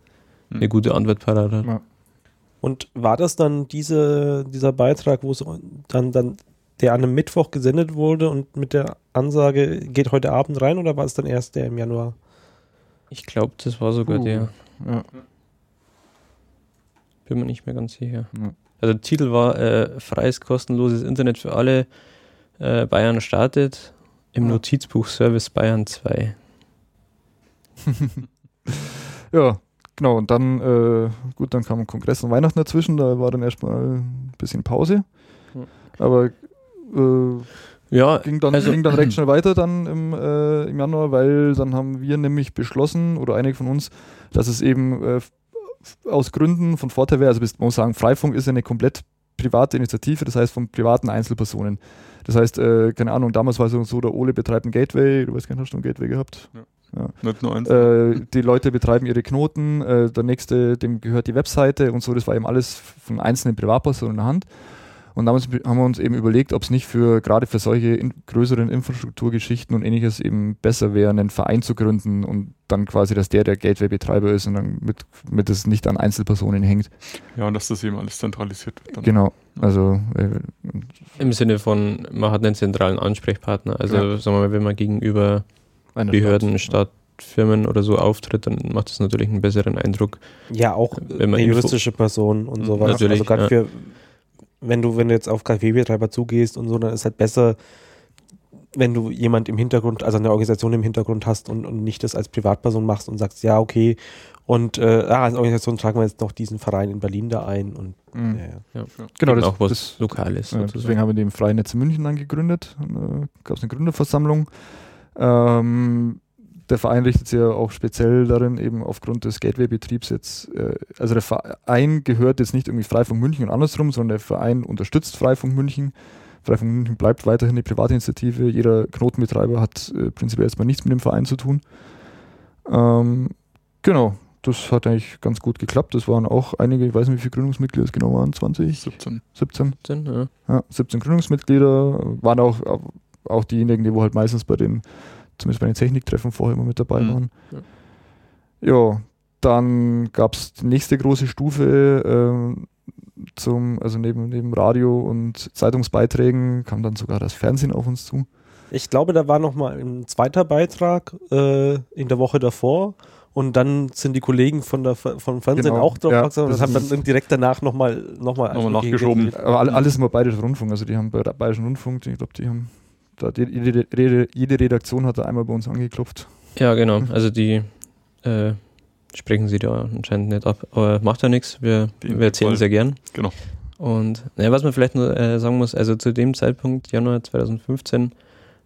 hm. eine gute Antwort parat hat. Ja. Und war das dann diese, dieser Beitrag, wo es dann, dann der an einem Mittwoch gesendet wurde und mit der Ansage, geht heute Abend rein oder war es dann erst der im Januar? Ich glaube, das war sogar uh, der. Ja. Bin mir nicht mehr ganz sicher. Ja. Also der Titel war äh, Freies kostenloses Internet für alle. Äh, Bayern startet im ja. Notizbuch Service Bayern 2. ja, genau. Und dann, äh, gut, dann kam Kongress und Weihnachten dazwischen. Da war dann erstmal ein bisschen Pause. Aber äh, ja, ging dann, also, ging dann recht schnell weiter dann im, äh, im Januar, weil dann haben wir nämlich beschlossen, oder einige von uns, dass es eben äh, aus Gründen von Vorteil wäre, also man muss sagen, Freifunk ist eine komplett private Initiative, das heißt von privaten Einzelpersonen. Das heißt, äh, keine Ahnung, damals war es so, der Ole betreibt ein Gateway, du weißt gar nicht, hast du ein Gateway gehabt? Ja. Ja. Nicht nur eins. Äh, die Leute betreiben ihre Knoten, äh, der nächste, dem gehört die Webseite und so, das war eben alles von einzelnen Privatpersonen in der Hand. Und damals haben wir uns eben überlegt, ob es nicht für gerade für solche in, größeren Infrastrukturgeschichten und ähnliches eben besser wäre, einen Verein zu gründen und dann quasi, dass der der Gateway-Betreiber ist und dann mit, mit es nicht an Einzelpersonen hängt. Ja, und dass das eben alles zentralisiert wird. Dann. Genau. Also äh, im Sinne von, man hat einen zentralen Ansprechpartner. Also ja. sagen wir mal, wenn man gegenüber Eine Behörden, Stadt, Firmen oder so auftritt, dann macht das natürlich einen besseren Eindruck. Ja, auch wenn man eine juristische Person und sowas. Natürlich, also gerade ja. für wenn du, wenn du jetzt auf KfW-Betreiber zugehst und so, dann ist halt besser, wenn du jemand im Hintergrund, also eine Organisation im Hintergrund hast und, und nicht das als Privatperson machst und sagst, ja, okay, und äh, ah, als Organisation tragen wir jetzt noch diesen Verein in Berlin da ein und mhm. ja, ja. ja. Genau, das, auch was das, Lokales. Ja, deswegen haben wir den Freienetz München dann gegründet. Äh, Gab es eine Gründerversammlung. Ähm, der Verein richtet sich ja auch speziell darin, eben aufgrund des Gateway-Betriebs jetzt, äh, also der Verein gehört jetzt nicht irgendwie Freifunk München und andersrum, sondern der Verein unterstützt Freifunk München. Freifunk München bleibt weiterhin eine Privatinitiative. Jeder Knotenbetreiber hat äh, prinzipiell erstmal nichts mit dem Verein zu tun. Ähm, genau, das hat eigentlich ganz gut geklappt. Das waren auch einige, ich weiß nicht, wie viele Gründungsmitglieder es genau waren, 20? 17. 17, 17 ja. ja. 17 Gründungsmitglieder, waren auch, auch diejenigen, die wo halt meistens bei den zumindest bei den Techniktreffen vorher immer mit dabei mhm. waren. Ja, ja dann gab es die nächste große Stufe äh, zum, also neben, neben Radio und Zeitungsbeiträgen kam dann sogar das Fernsehen auf uns zu. Ich glaube, da war noch mal ein zweiter Beitrag äh, in der Woche davor und dann sind die Kollegen von der vom Fernsehen genau, auch drauf ja, und das haben dann direkt danach nochmal noch mal, noch mal nachgeschoben. Aber alles immer Bayerischer Rundfunk, also die haben bei Bayerischen Rundfunk, ich glaube, die haben jede, jede, Redaktion hat da einmal bei uns angeklopft. Ja, genau. Also die äh, sprechen sie da anscheinend nicht ab. Aber macht ja nichts. Wir, wir erzählen sehr gern. Genau. Und ja, was man vielleicht nur äh, sagen muss, also zu dem Zeitpunkt, Januar 2015,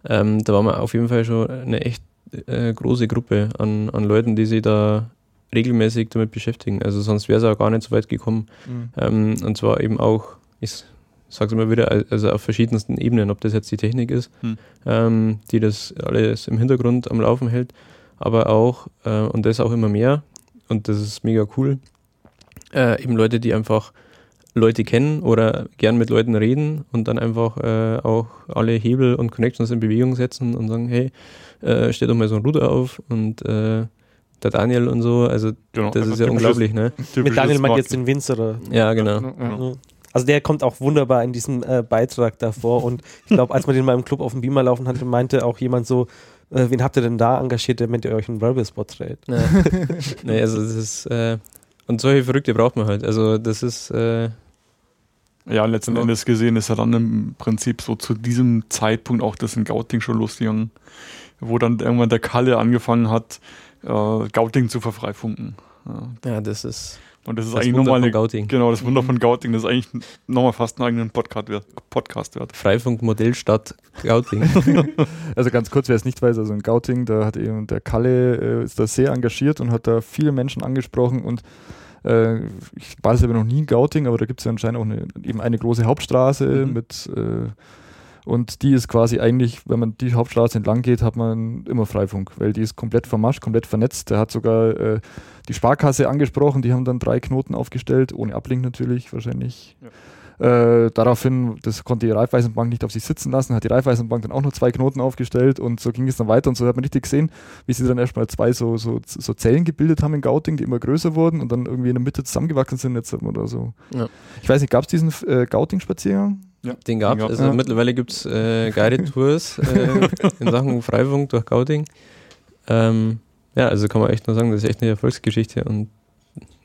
ähm, da waren wir auf jeden Fall schon eine echt äh, große Gruppe an, an Leuten, die sich da regelmäßig damit beschäftigen. Also sonst wäre es auch gar nicht so weit gekommen. Mhm. Ähm, und zwar eben auch, ich sag's immer wieder, also auf verschiedensten Ebenen, ob das jetzt die Technik ist, hm. ähm, die das alles im Hintergrund am Laufen hält, aber auch, äh, und das auch immer mehr, und das ist mega cool, äh, eben Leute, die einfach Leute kennen oder gern mit Leuten reden und dann einfach äh, auch alle Hebel und Connections in Bewegung setzen und sagen, hey, äh, stell doch mal so ein Ruder auf und äh, der Daniel und so, also genau, das ist ja unglaublich, ne? Mit Daniel meint jetzt den Winzer? Ja, genau. Ja, ja. Also der kommt auch wunderbar in diesem äh, Beitrag davor. Und ich glaube, als man den mal im Club auf dem Beamer laufen hatte, meinte auch jemand so, äh, wen habt ihr denn da engagiert, damit ihr euch einen Werbespot dreht? Ja. nee, also das ist, äh, und solche Verrückte braucht man halt. Also das ist, äh, Ja, letzten genau. Endes gesehen ist er dann im Prinzip so zu diesem Zeitpunkt auch das in Gauting schon losgegangen, wo dann irgendwann der Kalle angefangen hat, äh, Gauting zu verfreifunken. Ja. ja, das ist und das ist das eigentlich nochmal eine, Gauting. Genau, das Wunder von Gauting, das ist eigentlich nochmal fast einen eigenen Podcast wert. Podcast wert. Freifunk-Modellstadt Gauting. also ganz kurz, wer es nicht weiß, also in Gauting, da hat eben der Kalle äh, ist da sehr engagiert und hat da viele Menschen angesprochen und äh, ich war selber noch nie in Gauting, aber da gibt es ja anscheinend auch eine, eben eine große Hauptstraße mhm. mit äh, und die ist quasi eigentlich, wenn man die Hauptstraße entlang geht, hat man immer Freifunk, weil die ist komplett vermascht, komplett vernetzt. Der hat sogar äh, die Sparkasse angesprochen, die haben dann drei Knoten aufgestellt, ohne Ablink natürlich wahrscheinlich. Ja. Äh, daraufhin, das konnte die Raiffeisenbank nicht auf sich sitzen lassen, hat die Raiffeisenbank dann auch noch zwei Knoten aufgestellt und so ging es dann weiter und so hat man richtig gesehen, wie sie dann erstmal zwei so, so, so Zellen gebildet haben in Gauting, die immer größer wurden und dann irgendwie in der Mitte zusammengewachsen sind jetzt oder so. Ja. Ich weiß nicht, gab es diesen äh, Gauting-Spaziergang? Ja, den gab es. Also ja. mittlerweile gibt es äh, Guided Tours äh, in Sachen Freifunk durch Gauting. Ähm, ja, also kann man echt nur sagen, das ist echt eine Erfolgsgeschichte und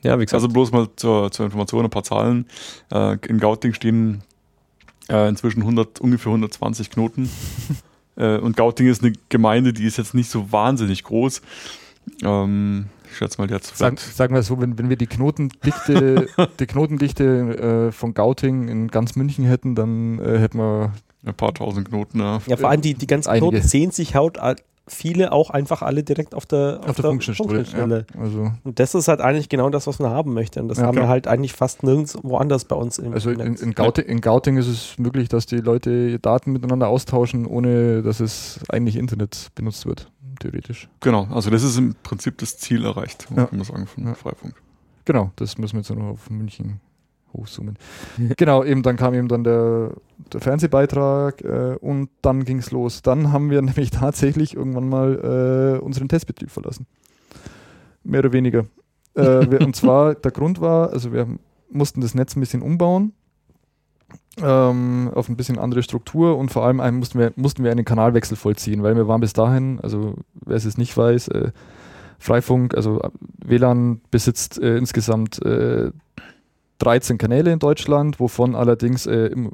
ja, wie gesagt. Also bloß mal zur, zur Information ein paar Zahlen. Äh, in Gauting stehen äh, inzwischen 100, ungefähr 120 Knoten. äh, und Gauting ist eine Gemeinde, die ist jetzt nicht so wahnsinnig groß. Ähm, ich schätze mal jetzt. Sag, sagen wir so, wenn, wenn wir die Knotendichte, die Knotendichte äh, von Gauting in ganz München hätten, dann äh, hätten wir ein paar tausend Knoten. Ja, ja vor allem die, die ganzen Einige. Knoten sehen sich haut viele auch einfach alle direkt auf der, auf, auf der, Funkstelle. Ja, also. Und das ist halt eigentlich genau das, was man haben möchte. Und das ja, haben wir halt eigentlich fast nirgends woanders bei uns im Also in, in, Gauting, in, Gauting, ist es möglich, dass die Leute Daten miteinander austauschen, ohne dass es eigentlich Internet benutzt wird, theoretisch. Genau, also das ist im Prinzip das Ziel erreicht, ja. kann man sagen, von Freifunk. Genau, das müssen wir jetzt nur noch auf München hochzoomen. genau, eben dann kam eben dann der, der Fernsehbeitrag äh, und dann ging es los. Dann haben wir nämlich tatsächlich irgendwann mal äh, unseren Testbetrieb verlassen. Mehr oder weniger. Äh, wir, und zwar, der Grund war, also wir mussten das Netz ein bisschen umbauen. Ähm, auf ein bisschen andere Struktur und vor allem mussten wir, mussten wir einen Kanalwechsel vollziehen, weil wir waren bis dahin, also wer es jetzt nicht weiß, äh, Freifunk, also WLAN besitzt äh, insgesamt äh, 13 Kanäle in Deutschland, wovon allerdings äh, im,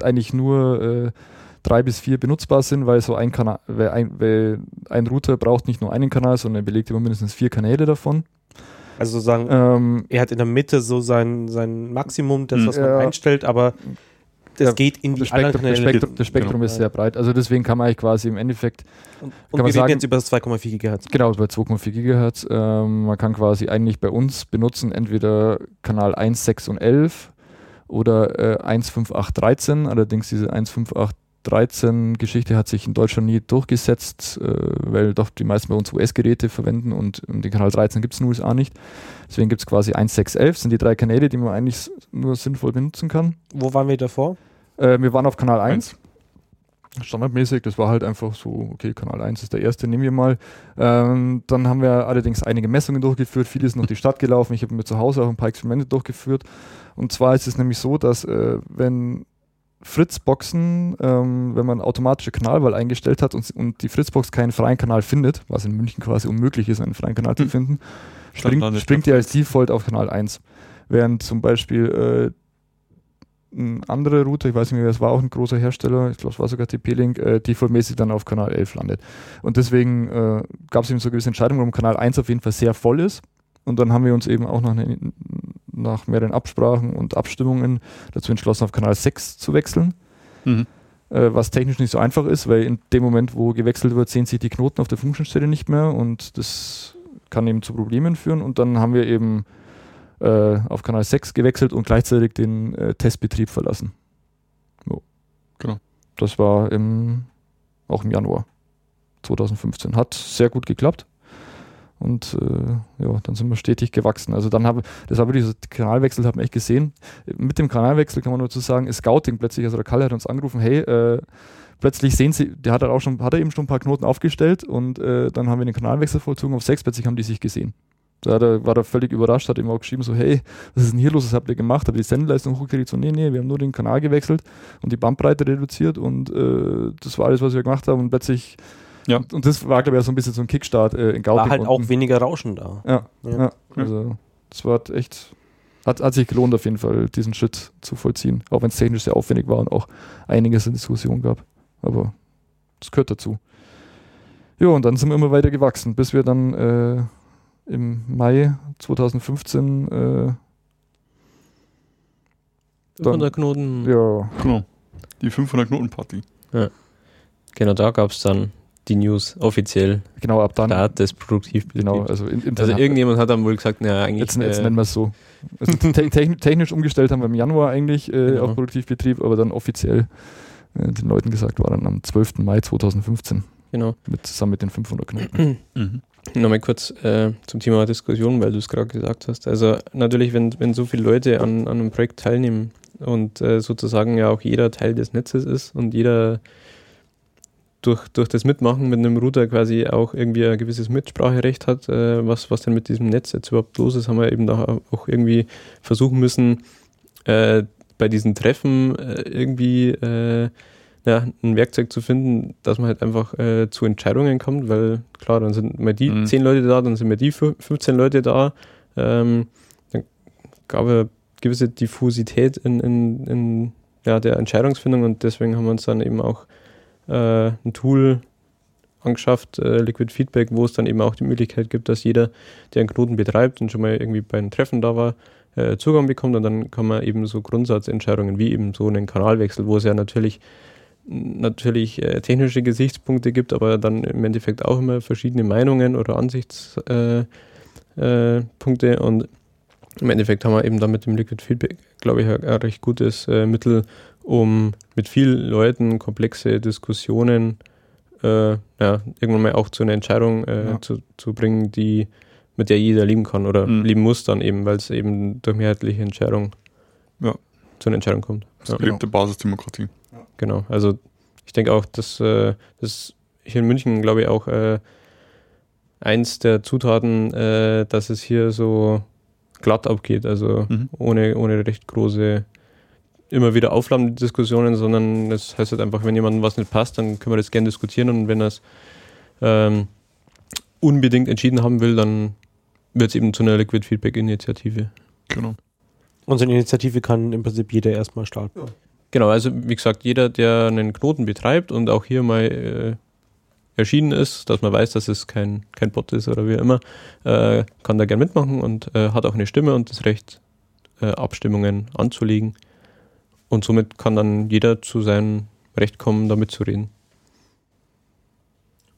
eigentlich nur äh, drei bis vier benutzbar sind, weil so ein Kanal, ein, ein Router braucht nicht nur einen Kanal, sondern er belegt immer mindestens vier Kanäle davon. Also sozusagen, ähm, er hat in der Mitte so sein, sein Maximum, das, was man ja, einstellt, aber das ja, geht in die Spektrum, das Spektrum, das Spektrum genau. ist sehr breit. Also deswegen kann man eigentlich quasi im Endeffekt. Und, und wir reden sagen, jetzt über das 2,4 GHz. Genau, über 2,4 GHz. Ähm, man kann quasi eigentlich bei uns benutzen entweder Kanal 1, 6 und 11 oder äh, 15813. Allerdings diese 15813 Geschichte hat sich in Deutschland nie durchgesetzt, äh, weil doch die meisten bei uns US-Geräte verwenden und, und den Kanal 13 gibt es in den USA nicht. Deswegen gibt es quasi 1, 6, 11, sind die drei Kanäle, die man eigentlich nur sinnvoll benutzen kann. Wo waren wir davor? Äh, wir waren auf Kanal 1. Standardmäßig, das war halt einfach so, okay, Kanal 1 ist der erste, nehmen wir mal. Ähm, dann haben wir allerdings einige Messungen durchgeführt, viele sind durch die Stadt gelaufen, ich habe mir zu Hause auch ein paar Experimente durchgeführt. Und zwar ist es nämlich so, dass äh, wenn Fritzboxen, ähm, wenn man automatische Kanalwahl eingestellt hat und, und die Fritzbox keinen freien Kanal findet, was in München quasi unmöglich ist, einen freien Kanal hm. zu finden, springt, springt die als Default auf Kanal 1. Während zum Beispiel äh, ein anderer Router, ich weiß nicht mehr, das war auch ein großer Hersteller, ich glaube, es war sogar TP-Link, äh, defaultmäßig dann auf Kanal 11 landet. Und deswegen äh, gab es eben so gewisse Entscheidungen, warum Kanal 1 auf jeden Fall sehr voll ist. Und dann haben wir uns eben auch nach, eine, nach mehreren Absprachen und Abstimmungen dazu entschlossen, auf Kanal 6 zu wechseln. Mhm. Äh, was technisch nicht so einfach ist, weil in dem Moment, wo gewechselt wird, sehen sich die Knoten auf der Funktionsstelle nicht mehr und das kann eben zu Problemen führen. Und dann haben wir eben äh, auf Kanal 6 gewechselt und gleichzeitig den äh, Testbetrieb verlassen. So. Genau. Das war im, auch im Januar 2015. Hat sehr gut geklappt. Und äh, ja, dann sind wir stetig gewachsen. Also dann habe, das war wirklich so, Kanalwechsel, hat man echt gesehen. Mit dem Kanalwechsel kann man nur zu sagen, ist Scouting plötzlich, also der Kalle hat uns angerufen, hey, äh, plötzlich sehen sie, der hat auch schon, hat er eben schon ein paar Knoten aufgestellt und äh, dann haben wir den Kanalwechsel vollzogen auf sechs, plötzlich haben die sich gesehen. Da er, war er völlig überrascht, hat ihm auch geschrieben, so, hey, was ist denn hier los, was habt ihr gemacht? Habt ihr die Sendeleistung hochgekriegt? So, nee, nee, wir haben nur den Kanal gewechselt und die Bandbreite reduziert und äh, das war alles, was wir gemacht haben und plötzlich ja. Und das war, glaube ich, so ein bisschen so ein Kickstart äh, in Gauting. War halt auch weniger Rauschen da. Ja, ja. ja. also das war echt hat, hat sich gelohnt, auf jeden Fall diesen Schritt zu vollziehen, auch wenn es technisch sehr aufwendig war und auch einiges in Diskussion gab. Aber das gehört dazu. Ja, und dann sind wir immer weiter gewachsen, bis wir dann äh, im Mai 2015 äh, 500 Knoten. Ja. Genau. Die 500 Knoten Party. Ja. Genau, da gab es dann die News offiziell. Genau, ab dann. Start des Produktivbetriebs. Genau, also, in, in also irgendjemand hat dann wohl gesagt, naja, eigentlich. Jetzt, jetzt äh, nennen wir es so. Also technisch, technisch umgestellt haben wir im Januar eigentlich äh, genau. auf Produktivbetrieb, aber dann offiziell äh, den Leuten gesagt war dann am 12. Mai 2015. Genau. Mit, zusammen mit den 500 Knoten. mhm. Nochmal kurz äh, zum Thema Diskussion, weil du es gerade gesagt hast. Also natürlich, wenn, wenn so viele Leute an, an einem Projekt teilnehmen und äh, sozusagen ja auch jeder Teil des Netzes ist und jeder durch, durch das Mitmachen mit einem Router quasi auch irgendwie ein gewisses Mitspracherecht hat, äh, was, was denn mit diesem Netz jetzt überhaupt los ist, haben wir eben da auch irgendwie versuchen müssen, äh, bei diesen Treffen äh, irgendwie äh, ja, ein Werkzeug zu finden, dass man halt einfach äh, zu Entscheidungen kommt, weil klar, dann sind mal die mhm. 10 Leute da, dann sind mal die 15 Leute da. Ähm, dann gab es gewisse Diffusität in, in, in ja, der Entscheidungsfindung und deswegen haben wir uns dann eben auch äh, ein Tool angeschafft, äh, Liquid Feedback, wo es dann eben auch die Möglichkeit gibt, dass jeder, der einen Knoten betreibt und schon mal irgendwie bei einem Treffen da war, äh, Zugang bekommt und dann kann man eben so Grundsatzentscheidungen wie eben so einen Kanalwechsel, wo es ja natürlich natürlich äh, technische Gesichtspunkte gibt, aber dann im Endeffekt auch immer verschiedene Meinungen oder Ansichtspunkte äh, äh, und im Endeffekt haben wir eben dann mit dem Liquid Feedback, glaube ich, ein, ein recht gutes äh, Mittel, um mit vielen Leuten komplexe Diskussionen äh, ja, irgendwann mal auch zu einer Entscheidung äh, ja. zu, zu bringen, die mit der jeder leben kann oder mhm. leben muss dann eben, weil es eben durch mehrheitliche Entscheidung ja. zu einer Entscheidung kommt. Das ja. gelebte Basisdemokratie. Genau, also ich denke auch, dass äh, das hier in München, glaube ich, auch äh, eins der Zutaten, äh, dass es hier so glatt abgeht, also mhm. ohne, ohne recht große immer wieder auflammende Diskussionen, sondern das heißt halt einfach, wenn jemandem was nicht passt, dann können wir das gerne diskutieren und wenn er es ähm, unbedingt entschieden haben will, dann wird es eben zu einer Liquid Feedback Initiative. Genau. Unsere Initiative kann im Prinzip jeder erstmal starten. Ja. Genau, also wie gesagt, jeder, der einen Knoten betreibt und auch hier mal äh, erschienen ist, dass man weiß, dass es kein, kein Bot ist oder wie immer, äh, kann da gerne mitmachen und äh, hat auch eine Stimme und das Recht, äh, Abstimmungen anzulegen. Und somit kann dann jeder zu seinem Recht kommen, damit zu reden.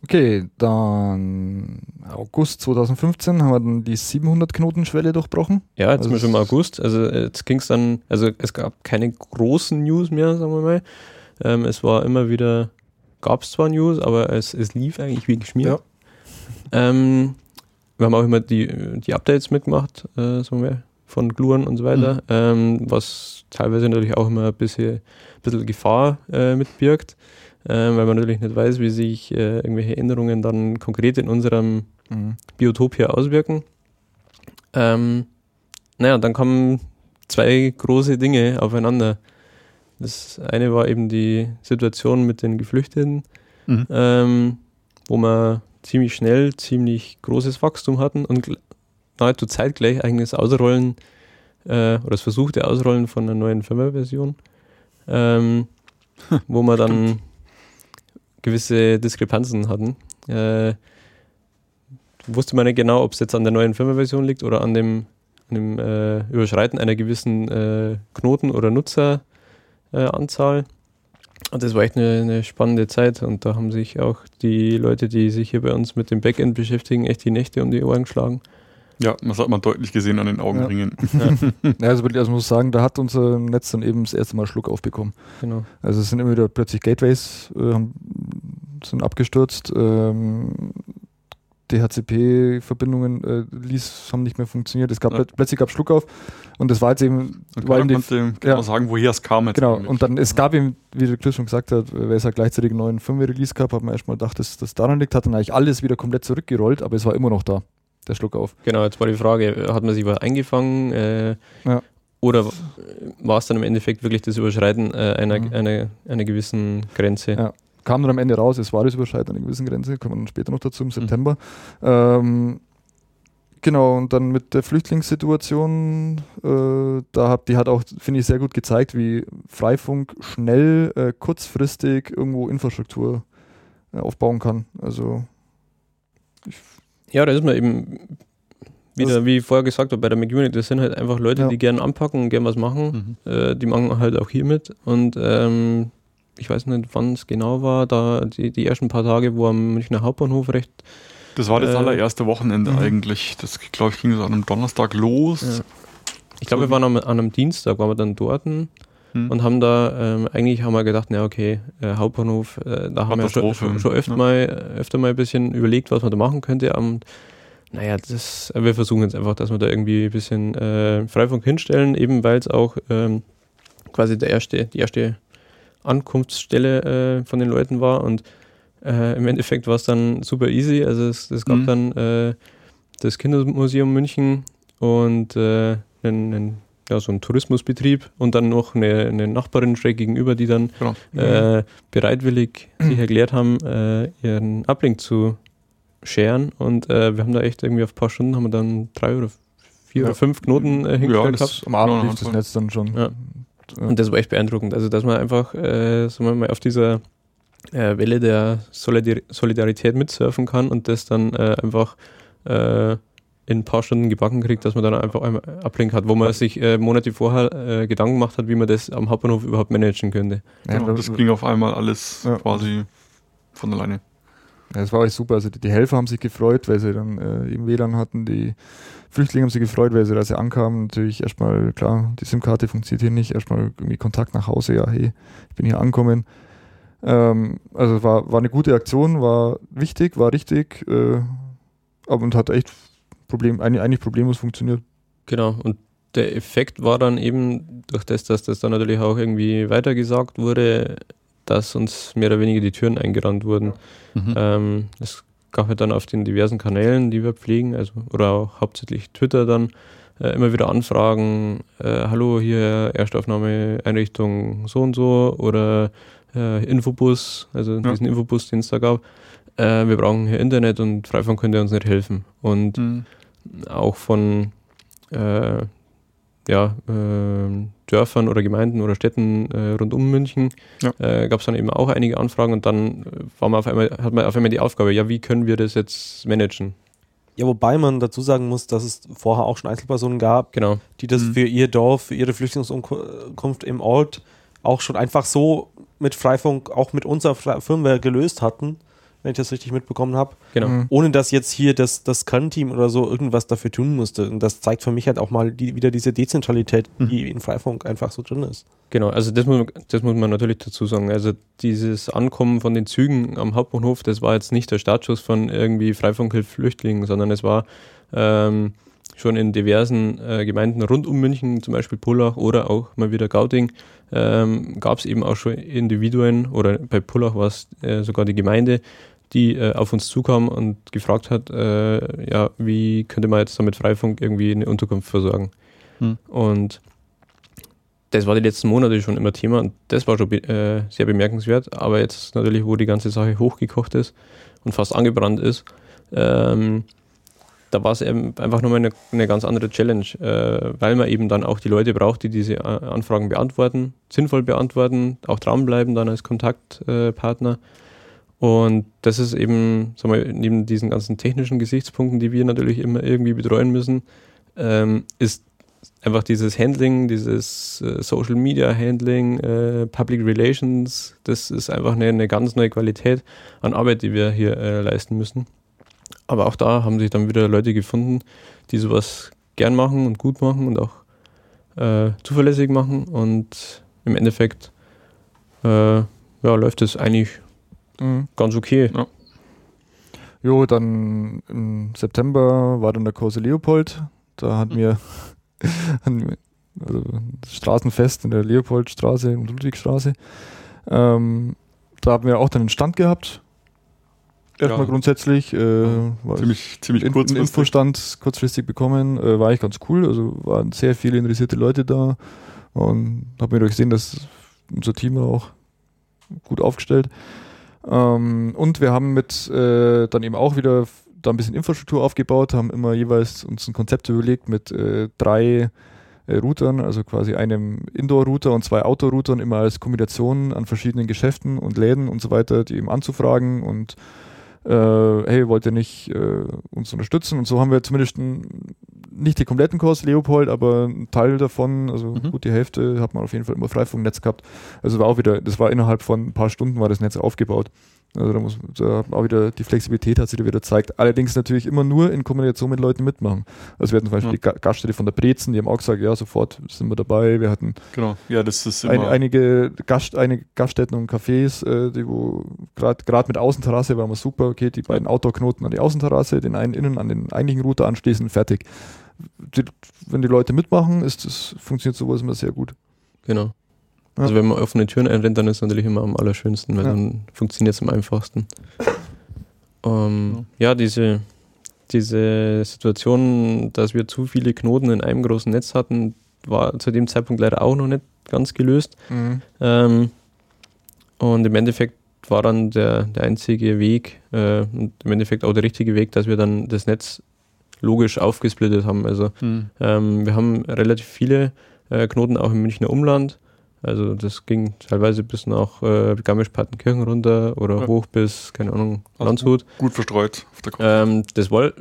Okay, dann August 2015 haben wir dann die 700 Knoten-Schwelle durchbrochen. Ja, jetzt also sind wir schon im August. Also jetzt ging es dann, also es gab keine großen News mehr, sagen wir mal. Ähm, es war immer wieder, gab es zwar News, aber es, es lief eigentlich wie geschmiert. Ja. Ähm, wir haben auch immer die, die Updates mitgemacht, äh, sagen wir, von Gluren und so weiter, mhm. ähm, was teilweise natürlich auch immer ein bisschen, ein bisschen Gefahr äh, mitbirgt, äh, weil man natürlich nicht weiß, wie sich äh, irgendwelche Änderungen dann konkret in unserem mhm. Biotop hier auswirken. Ähm, naja, dann kommen zwei große Dinge aufeinander. Das eine war eben die Situation mit den Geflüchteten, mhm. ähm, wo wir ziemlich schnell ziemlich großes Wachstum hatten und nahezu zeitgleich eigentlich das Ausrollen äh, oder das versuchte Ausrollen von einer neuen Firmware-Version, ähm, wo wir dann gewisse Diskrepanzen hatten. Äh, wusste man nicht genau, ob es jetzt an der neuen Firmware-Version liegt oder an dem, an dem äh, Überschreiten einer gewissen äh, Knoten- oder Nutzeranzahl. Und das war echt eine, eine, spannende Zeit und da haben sich auch die Leute, die sich hier bei uns mit dem Backend beschäftigen, echt die Nächte um die Ohren geschlagen. Ja, das hat man deutlich gesehen an den Augenringen. Ja. ja. also, also muss sagen, da hat unser Netz dann eben das erste Mal Schluck aufbekommen. Genau. Also es sind immer wieder plötzlich Gateways äh, sind abgestürzt. Ähm, DHCP-Verbindungen äh, ließ, haben nicht mehr funktioniert. Es gab ja. plötzlich gab Schluck auf und das war jetzt eben. Und eben konnte genau ja, sagen, woher es kam. Jetzt genau, eigentlich. und dann es gab eben, wie der Chris schon gesagt hat, weil es halt gleichzeitig einen neuen Firmware-Release gab, hat man erstmal gedacht, dass das daran liegt, hat dann eigentlich alles wieder komplett zurückgerollt, aber es war immer noch da der Schluck auf. Genau, jetzt war die Frage, hat man sich was eingefangen äh, ja. oder war es dann im Endeffekt wirklich das Überschreiten äh, einer, mhm. einer, einer gewissen Grenze? Ja. Kam dann am Ende raus, es war das Überschreiten einer gewissen Grenze, kommen wir dann später noch dazu im mhm. September. Mhm. Ähm, Genau, und dann mit der Flüchtlingssituation, äh, da hab, die hat auch, finde ich, sehr gut gezeigt, wie Freifunk schnell, äh, kurzfristig irgendwo Infrastruktur äh, aufbauen kann. Also ja, da ist man eben wieder, wie ich vorher gesagt habe, bei der McUnit, das sind halt einfach Leute, ja. die gerne anpacken und gerne was machen. Mhm. Äh, die machen halt auch hier mit. Und ähm, ich weiß nicht, wann es genau war, da die, die ersten paar Tage, wo am Münchner Hauptbahnhof recht. Das war das äh, allererste Wochenende mhm. eigentlich. Das, glaube ich, ging so an einem Donnerstag los. Ja. Ich glaube, wir waren am, an einem Dienstag, waren wir dann dort mhm. und haben da, ähm, eigentlich haben wir gedacht, na okay, äh, Hauptbahnhof, äh, da haben wir schon, schon, schon öfter, ja. mal, öfter mal ein bisschen überlegt, was man da machen könnte. Und naja, das, wir versuchen jetzt einfach, dass wir da irgendwie ein bisschen äh, Freifunk hinstellen, eben weil es auch ähm, quasi der erste, die erste Ankunftsstelle äh, von den Leuten war und äh, im Endeffekt war es dann super easy. Also es, es gab mhm. dann äh, das Kindermuseum München und äh, einen, einen, ja, so einen Tourismusbetrieb und dann noch eine, eine Nachbarin schräg gegenüber, die dann genau. mhm. bereitwillig sich erklärt haben, äh, ihren Ablink zu scheren und äh, wir haben da echt irgendwie auf ein paar Stunden haben wir dann drei oder vier ja. oder fünf Knoten äh, hingestellt ja, gehabt. Am Abend lief das Netz dann schon. Ja. Und das war echt beeindruckend. Also, dass man einfach, äh, sagen wir mal, auf dieser äh, Welle der Solidar Solidarität mitsurfen kann und das dann äh, einfach äh, in ein paar Stunden gebacken kriegt, dass man dann einfach einmal Ablink hat, wo man sich äh, Monate vorher äh, Gedanken gemacht hat, wie man das am Hauptbahnhof überhaupt managen könnte. Ja, genau, das ging auf einmal alles ja. quasi von alleine. Das war echt super. Also die, die, Helfer haben sich gefreut, weil sie dann äh, eben WLAN hatten. Die Flüchtlinge haben sich gefreut, weil sie, da sie ankamen, natürlich erstmal, klar, die SIM-Karte funktioniert hier nicht. Erstmal irgendwie Kontakt nach Hause. Ja, hey, ich bin hier angekommen. Ähm, also war, war eine gute Aktion, war wichtig, war richtig. Äh, aber und hat echt Problem, eigentlich problemlos funktioniert. Genau. Und der Effekt war dann eben, durch das, dass das dann natürlich auch irgendwie weitergesagt wurde, dass uns mehr oder weniger die Türen eingerannt wurden. Mhm. Ähm, es gab halt dann auf den diversen Kanälen, die wir pflegen, also oder auch hauptsächlich Twitter dann, äh, immer wieder Anfragen, äh, hallo, hier Erstaufnahmeeinrichtung so und so oder äh, Infobus, also ja. diesen Infobus, den es da gab. Äh, wir brauchen hier Internet und Freifunk könnte uns nicht helfen. Und mhm. auch von äh, ja, äh, Dörfern oder Gemeinden oder Städten äh, rund um München ja. äh, gab es dann eben auch einige Anfragen und dann äh, war man auf einmal, hat man auf einmal die Aufgabe, ja, wie können wir das jetzt managen? Ja, wobei man dazu sagen muss, dass es vorher auch schon Einzelpersonen gab, genau. die das mhm. für ihr Dorf, für ihre Flüchtlingsunkunft im Ort auch schon einfach so mit Freifunk, auch mit unserer Firmware gelöst hatten wenn ich das richtig mitbekommen habe. Genau. Mhm. Ohne dass jetzt hier das, das Kernteam oder so irgendwas dafür tun musste. Und das zeigt für mich halt auch mal die, wieder diese Dezentralität, mhm. die in Freifunk einfach so drin ist. Genau, also das muss, das muss man natürlich dazu sagen. Also dieses Ankommen von den Zügen am Hauptbahnhof, das war jetzt nicht der Startschuss von irgendwie Freifunk Flüchtlingen, sondern es war ähm, schon in diversen äh, Gemeinden rund um München, zum Beispiel Pullach oder auch mal wieder Gauting, ähm, gab es eben auch schon Individuen oder bei Pullach war es äh, sogar die Gemeinde, die äh, auf uns zukam und gefragt hat, äh, ja, wie könnte man jetzt damit Freifunk irgendwie eine Unterkunft versorgen. Hm. Und das war die letzten Monate schon immer Thema und das war schon äh, sehr bemerkenswert. Aber jetzt natürlich, wo die ganze Sache hochgekocht ist und fast angebrannt ist, ähm, da war es eben einfach nochmal eine, eine ganz andere Challenge, äh, weil man eben dann auch die Leute braucht, die diese äh, Anfragen beantworten, sinnvoll beantworten, auch dranbleiben dann als Kontaktpartner. Und das ist eben, sagen wir, neben diesen ganzen technischen Gesichtspunkten, die wir natürlich immer irgendwie betreuen müssen, ähm, ist einfach dieses Handling, dieses äh, Social Media Handling, äh, Public Relations, das ist einfach eine, eine, ganz neue Qualität an Arbeit, die wir hier äh, leisten müssen. Aber auch da haben sich dann wieder Leute gefunden, die sowas gern machen und gut machen und auch äh, zuverlässig machen. Und im Endeffekt äh, ja, läuft es eigentlich Mhm. Ganz okay. Ja. Jo, dann im September war dann der Kurse Leopold. Da hatten wir also Straßenfest in der Leopoldstraße und Ludwigstraße. Ähm, da haben wir auch dann einen Stand gehabt. Erstmal ja. grundsätzlich. Äh, ziemlich ziemlich in, kurzfristig. Infostand kurzfristig bekommen. Äh, war eigentlich ganz cool. Also waren sehr viele interessierte Leute da. Und habe mir gesehen, dass unser Team auch gut aufgestellt. Ähm, und wir haben mit äh, dann eben auch wieder da ein bisschen Infrastruktur aufgebaut, haben immer jeweils uns ein Konzept überlegt mit äh, drei äh, Routern, also quasi einem Indoor-Router und zwei Outdoor-Routern immer als Kombination an verschiedenen Geschäften und Läden und so weiter, die eben anzufragen und äh, hey, wollt ihr nicht äh, uns unterstützen? Und so haben wir zumindest ein, nicht die kompletten Kurs Leopold, aber ein Teil davon, also mhm. gut die Hälfte, hat man auf jeden Fall immer Freifunknetz gehabt. Also war auch wieder, das war innerhalb von ein paar Stunden war das Netz aufgebaut. Also da muss da auch wieder die Flexibilität hat sich da wieder gezeigt. Allerdings natürlich immer nur in Kombination mit Leuten mitmachen. Also wir hatten zum Beispiel ja. die Gaststätte von der Brezen, die haben auch gesagt, ja, sofort sind wir dabei. Wir hatten genau, ja, das ist ein, einige, Gast, einige Gaststätten und Cafés, äh, die wo gerade mit Außenterrasse war immer super, okay, die beiden Outdoor-Knoten an die Außenterrasse, den einen innen an den eigentlichen Router anschließen, fertig. Die, wenn die Leute mitmachen, ist das, funktioniert sowas immer sehr gut. Genau. Also wenn man offene Türen einrennt, dann ist es natürlich immer am allerschönsten, weil ja. dann funktioniert es am einfachsten. Ähm, ja, diese, diese Situation, dass wir zu viele Knoten in einem großen Netz hatten, war zu dem Zeitpunkt leider auch noch nicht ganz gelöst. Mhm. Ähm, und im Endeffekt war dann der, der einzige Weg äh, und im Endeffekt auch der richtige Weg, dass wir dann das Netz logisch aufgesplittet haben. Also mhm. ähm, wir haben relativ viele äh, Knoten auch im Münchner Umland also das ging teilweise bis nach äh, Garmisch-Partenkirchen runter oder ja. hoch bis, keine Ahnung, also Landshut. Gut, gut, verstreut auf der ähm, das, woll,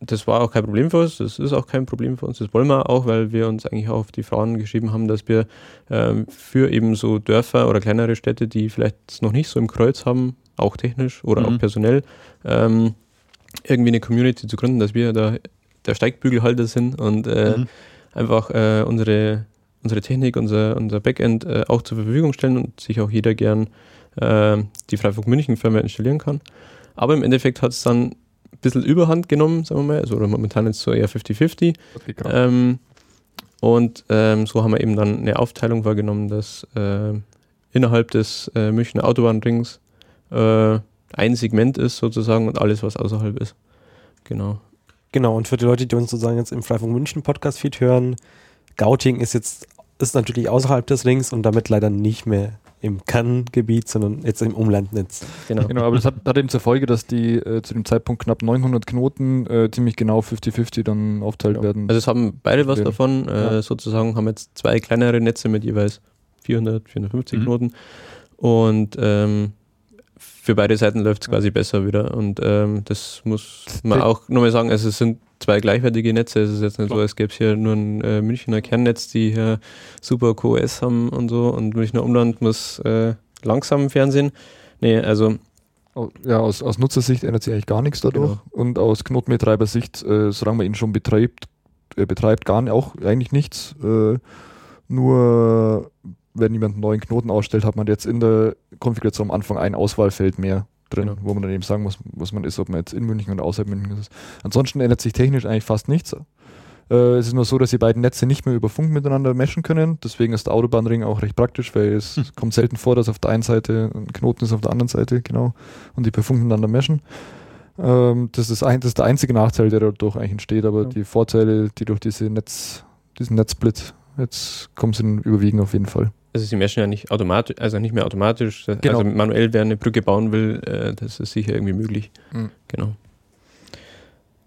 das war auch kein Problem für uns, das ist auch kein Problem für uns, das wollen wir auch, weil wir uns eigentlich auch auf die Fragen geschrieben haben, dass wir ähm, für eben so Dörfer oder kleinere Städte, die vielleicht noch nicht so im Kreuz haben, auch technisch oder mhm. auch personell, ähm, irgendwie eine Community zu gründen, dass wir da der Steigbügelhalter sind und äh, mhm. einfach äh, unsere unsere Technik, unser, unser Backend äh, auch zur Verfügung stellen und sich auch jeder gern äh, die Freifunk München Firma installieren kann. Aber im Endeffekt hat es dann ein bisschen Überhand genommen, sagen wir mal, also oder momentan jetzt so eher 50-50. Ähm, und ähm, so haben wir eben dann eine Aufteilung wahrgenommen, dass äh, innerhalb des äh, Münchner Autobahnrings äh, ein Segment ist sozusagen und alles, was außerhalb ist. Genau. Genau, und für die Leute, die uns sozusagen jetzt im Freifunk München Podcast-Feed hören, Gauting ist jetzt ist natürlich außerhalb des Rings und damit leider nicht mehr im Kerngebiet, sondern jetzt im Umlandnetz. Genau, genau aber das hat, hat, eben zur Folge, dass die äh, zu dem Zeitpunkt knapp 900 Knoten äh, ziemlich genau 50-50 dann aufteilt ja. werden. Also es haben beide was davon, äh, ja. sozusagen haben jetzt zwei kleinere Netze mit jeweils 400, 450 mhm. Knoten und ähm, für beide Seiten läuft es quasi besser wieder und ähm, das muss man auch nochmal sagen, also es sind zwei gleichwertige Netze. Es ist jetzt nicht so, als gäbe es hier nur ein äh, Münchner Kernnetz, die hier super QoS haben und so und Münchner Umland muss äh, langsam Fernsehen. Nee, also. Ja, aus, aus Nutzersicht ändert sich eigentlich gar nichts dadurch. Genau. Und aus Knotenbetreibersicht, äh, solange man ihn schon betreibt, äh, betreibt gar nicht, auch eigentlich nichts. Äh, nur wenn jemand einen neuen Knoten ausstellt, hat man jetzt in der Konfiguration am Anfang ein Auswahlfeld mehr drin, genau. wo man dann eben sagen muss, was man ist, ob man jetzt in München oder außerhalb München ist. Ansonsten ändert sich technisch eigentlich fast nichts. Äh, es ist nur so, dass die beiden Netze nicht mehr über Funk miteinander meschen können. Deswegen ist der Autobahnring auch recht praktisch, weil es hm. kommt selten vor, dass auf der einen Seite ein Knoten ist, auf der anderen Seite, genau, und die per Funk miteinander meschen. Ähm, das, ist ein, das ist der einzige Nachteil, der dadurch eigentlich entsteht, aber ja. die Vorteile, die durch diese Netz, diesen Netzsplit jetzt kommen, sind überwiegen auf jeden Fall also sie meschen ja nicht automatisch, also nicht mehr automatisch. Genau. Also manuell, wer eine Brücke bauen will, äh, das ist sicher irgendwie möglich. Mhm. Genau.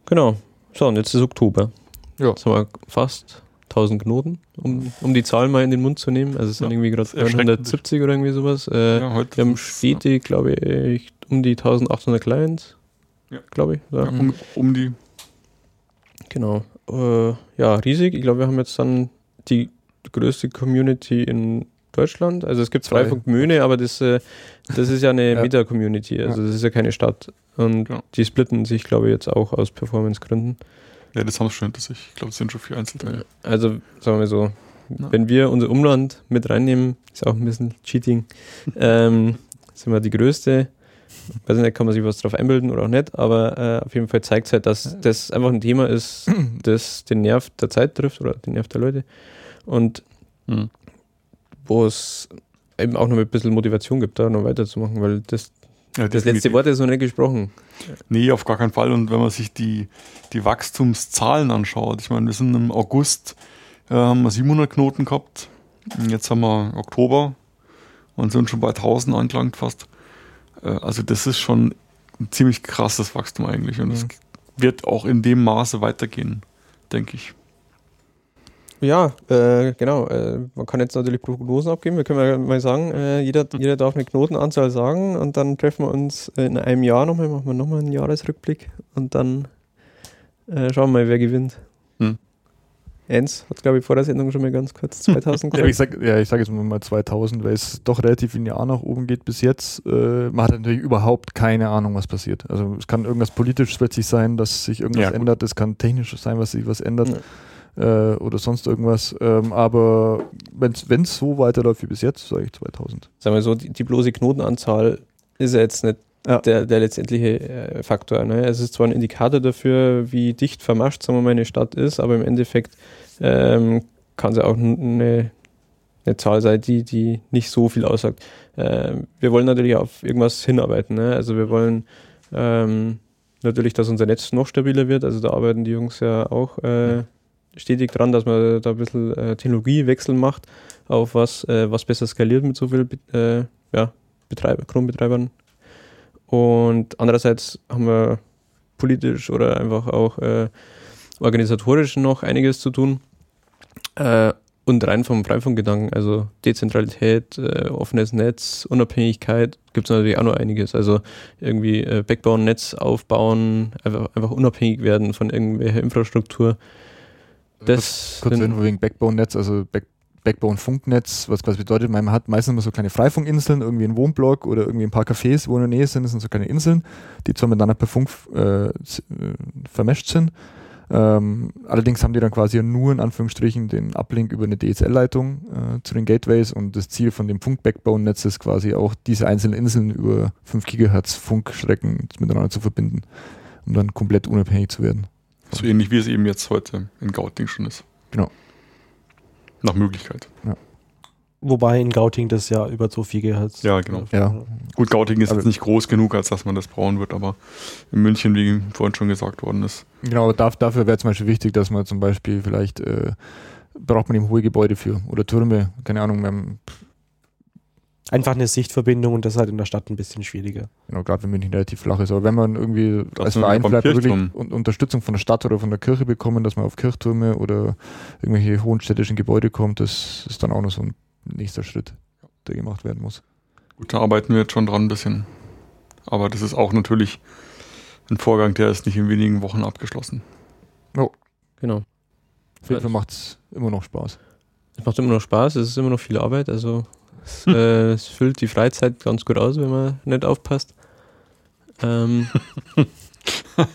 Genau. So, und jetzt ist Oktober. Ja. Jetzt haben wir fast 1000 Knoten, um, um die Zahl mal in den Mund zu nehmen. Also es sind ja, irgendwie gerade 170 oder irgendwie sowas. Äh, ja, wir haben stetig, glaube ich, um die 1800 Clients. Ja. Glaube ich. Ja. Um, um, die. Genau. Äh, ja, riesig. Ich glaube, wir haben jetzt dann die größte Community in Deutschland. Also es gibt Freifunk Möhne, aber das, äh, das ist ja eine ja. Meta-Community, also das ist ja keine Stadt. Und ja. die splitten sich, glaube ich, jetzt auch aus Performance-Gründen. Ja, das haben sie schon hinter sich. Ich glaube, es sind schon vier Einzelteile. Also, sagen wir so, ja. wenn wir unser Umland mit reinnehmen, ist auch ein bisschen Cheating, ähm, sind wir die größte. Weiß nicht, kann man sich was drauf einbilden oder auch nicht, aber äh, auf jeden Fall zeigt es halt, dass das einfach ein Thema ist, das den Nerv der Zeit trifft oder den Nerv der Leute. Und mhm wo es eben auch noch ein bisschen Motivation gibt, da noch weiterzumachen, weil das, ja, das letzte Wort ist noch nicht gesprochen. Nee, auf gar keinen Fall. Und wenn man sich die, die Wachstumszahlen anschaut, ich meine, wir sind im August, äh, haben wir 700 Knoten gehabt, jetzt haben wir Oktober und sind schon bei 1000 angelangt fast. Äh, also das ist schon ein ziemlich krasses Wachstum eigentlich. Und es wird auch in dem Maße weitergehen, denke ich. Ja, äh, genau. Äh, man kann jetzt natürlich Prognosen abgeben. Wir können ja mal sagen, äh, jeder, jeder darf eine Knotenanzahl sagen und dann treffen wir uns in einem Jahr nochmal, machen wir nochmal einen Jahresrückblick und dann äh, schauen wir mal, wer gewinnt. Hm. Enz hat, glaube ich, vor der Sendung schon mal ganz kurz 2000 gesagt. ja, ich sage ja, sag jetzt mal 2000, weil es doch relativ linear nach oben geht bis jetzt. Äh, man hat natürlich überhaupt keine Ahnung, was passiert. Also es kann irgendwas Politisches plötzlich sein, dass sich irgendwas ja, ändert. Es kann technisch sein, was sich was ändert. Ja äh, oder sonst irgendwas. Ähm, aber wenn es so weiterläuft wie bis jetzt, sage ich 2000. Sagen wir so, die, die bloße Knotenanzahl ist ja jetzt nicht ja. der, der letztendliche äh, Faktor. Ne? Es ist zwar ein Indikator dafür, wie dicht vermascht sagen wir mal, eine Stadt ist, aber im Endeffekt ähm, kann sie auch eine, eine Zahl sein, die, die nicht so viel aussagt. Ähm, wir wollen natürlich auf irgendwas hinarbeiten. Ne? Also wir wollen ähm, natürlich, dass unser Netz noch stabiler wird. Also da arbeiten die Jungs ja auch äh, stetig dran, dass man da ein bisschen äh, Technologiewechsel macht auf was, äh, was besser skaliert mit so viel äh, ja, Betreiber, Chrome-Betreibern. Und andererseits haben wir politisch oder einfach auch äh, organisatorisch noch einiges zu tun. Äh, und rein vom Freifunkgedanken, also Dezentralität, äh, offenes Netz, Unabhängigkeit, gibt es natürlich auch noch einiges. Also irgendwie Backbone, Netz aufbauen, einfach, einfach unabhängig werden von irgendwelcher Infrastruktur. Das kurz, kurz Info wegen Backbone-Netz, also Back, Backbone-Funknetz, was quasi bedeutet, man hat meistens immer so kleine Freifunkinseln, irgendwie ein Wohnblock oder irgendwie ein paar Cafés, wo in der Nähe sind, das sind so kleine Inseln, die zwar miteinander per Funk äh, äh, vermescht sind. Ähm, allerdings haben die dann quasi nur in Anführungsstrichen den Uplink über eine DSL-Leitung äh, zu den Gateways und das Ziel von dem Funk-Backbone-Netz ist quasi auch diese einzelnen Inseln über 5 Gigahertz Funkstrecken miteinander zu verbinden, um dann komplett unabhängig zu werden. So ähnlich wie es eben jetzt heute in Gauting schon ist. Genau. Nach Möglichkeit. Ja. Wobei in Gauting das ja über so viel GHz. Ja, genau. Ja. Gut, Gauting ist aber jetzt nicht groß genug, als dass man das brauchen wird, aber in München, wie vorhin schon gesagt worden ist. Genau, dafür wäre zum Beispiel wichtig, dass man zum Beispiel vielleicht äh, braucht man eben hohe Gebäude für oder Türme, keine Ahnung, wir haben einfach eine Sichtverbindung und das ist halt in der Stadt ein bisschen schwieriger. Genau, gerade wenn München relativ flach ist. Aber wenn man irgendwie das als Verein vielleicht wirklich Unterstützung von der Stadt oder von der Kirche bekommen, dass man auf Kirchtürme oder irgendwelche hohen städtischen Gebäude kommt, das ist dann auch noch so ein nächster Schritt, der gemacht werden muss. Gut, da arbeiten wir jetzt schon dran ein bisschen. Aber das ist auch natürlich ein Vorgang, der ist nicht in wenigen Wochen abgeschlossen. Oh. Genau. Auf jeden Fall macht es immer noch Spaß. Es macht immer noch Spaß, es ist immer noch viel Arbeit, also es, äh, es, füllt die Freizeit ganz gut aus, wenn man nicht aufpasst. Ähm,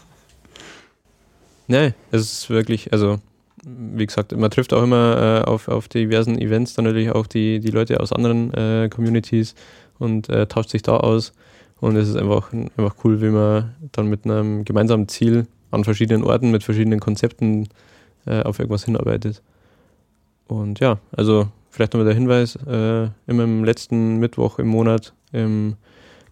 nee, es ist wirklich, also wie gesagt, man trifft auch immer äh, auf, auf diversen Events dann natürlich auch die, die Leute aus anderen äh, Communities und äh, tauscht sich da aus. Und es ist einfach, einfach cool, wie man dann mit einem gemeinsamen Ziel an verschiedenen Orten mit verschiedenen Konzepten äh, auf irgendwas hinarbeitet. Und ja, also vielleicht nochmal der Hinweis, äh, immer im letzten Mittwoch im Monat im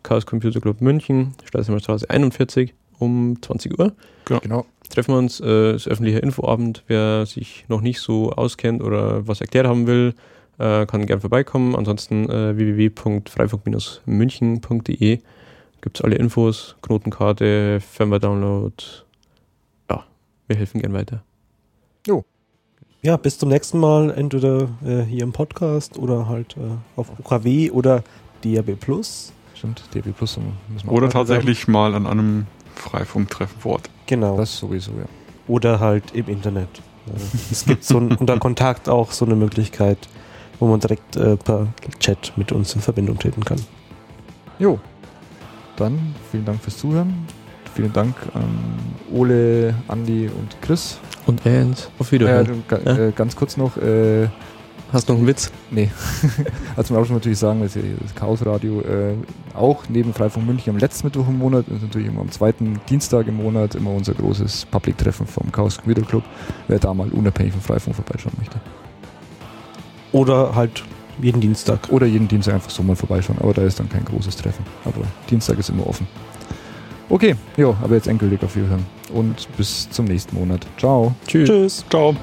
Chaos Computer Club München, Straße 41 um 20 Uhr. Genau. genau. Treffen wir uns, äh, ist öffentlicher Infoabend. Wer sich noch nicht so auskennt oder was erklärt haben will, äh, kann gerne vorbeikommen. Ansonsten äh, www.freifunk-münchen.de gibt es alle Infos, Knotenkarte, Firmware-Download. Ja, wir helfen gern weiter. Jo ja, bis zum nächsten Mal, entweder äh, hier im Podcast oder halt äh, auf UKW oder DAB Plus. Stimmt, DAB Plus. Oder tatsächlich haben. mal an einem Freifunktreffen vor Ort. Genau. Das sowieso, ja. Oder halt im Internet. es gibt so ein, unter Kontakt auch so eine Möglichkeit, wo man direkt äh, per Chat mit uns in Verbindung treten kann. Jo, dann vielen Dank fürs Zuhören. Vielen Dank an Ole, Andi und Chris und Ernst. Auf Wiederhören. Ja, ja? Äh, ganz kurz noch. Äh, Hast du noch einen Witz? Nee. also man auch schon natürlich sagen, dass das Chaosradio äh, auch neben Freifunk München am letzten Mittwoch im Monat und natürlich immer am zweiten Dienstag im Monat immer unser großes Public-Treffen vom Chaos Computer Club. Wer da mal unabhängig von Freifunk vorbeischauen möchte. Oder halt jeden Dienstag. Oder jeden Dienstag einfach so mal vorbeischauen, aber da ist dann kein großes Treffen. Aber Dienstag ist immer offen. Okay, jo, aber jetzt endgültig auf Wiederhören. Und bis zum nächsten Monat. Ciao. Tschüss. Tschüss. Ciao.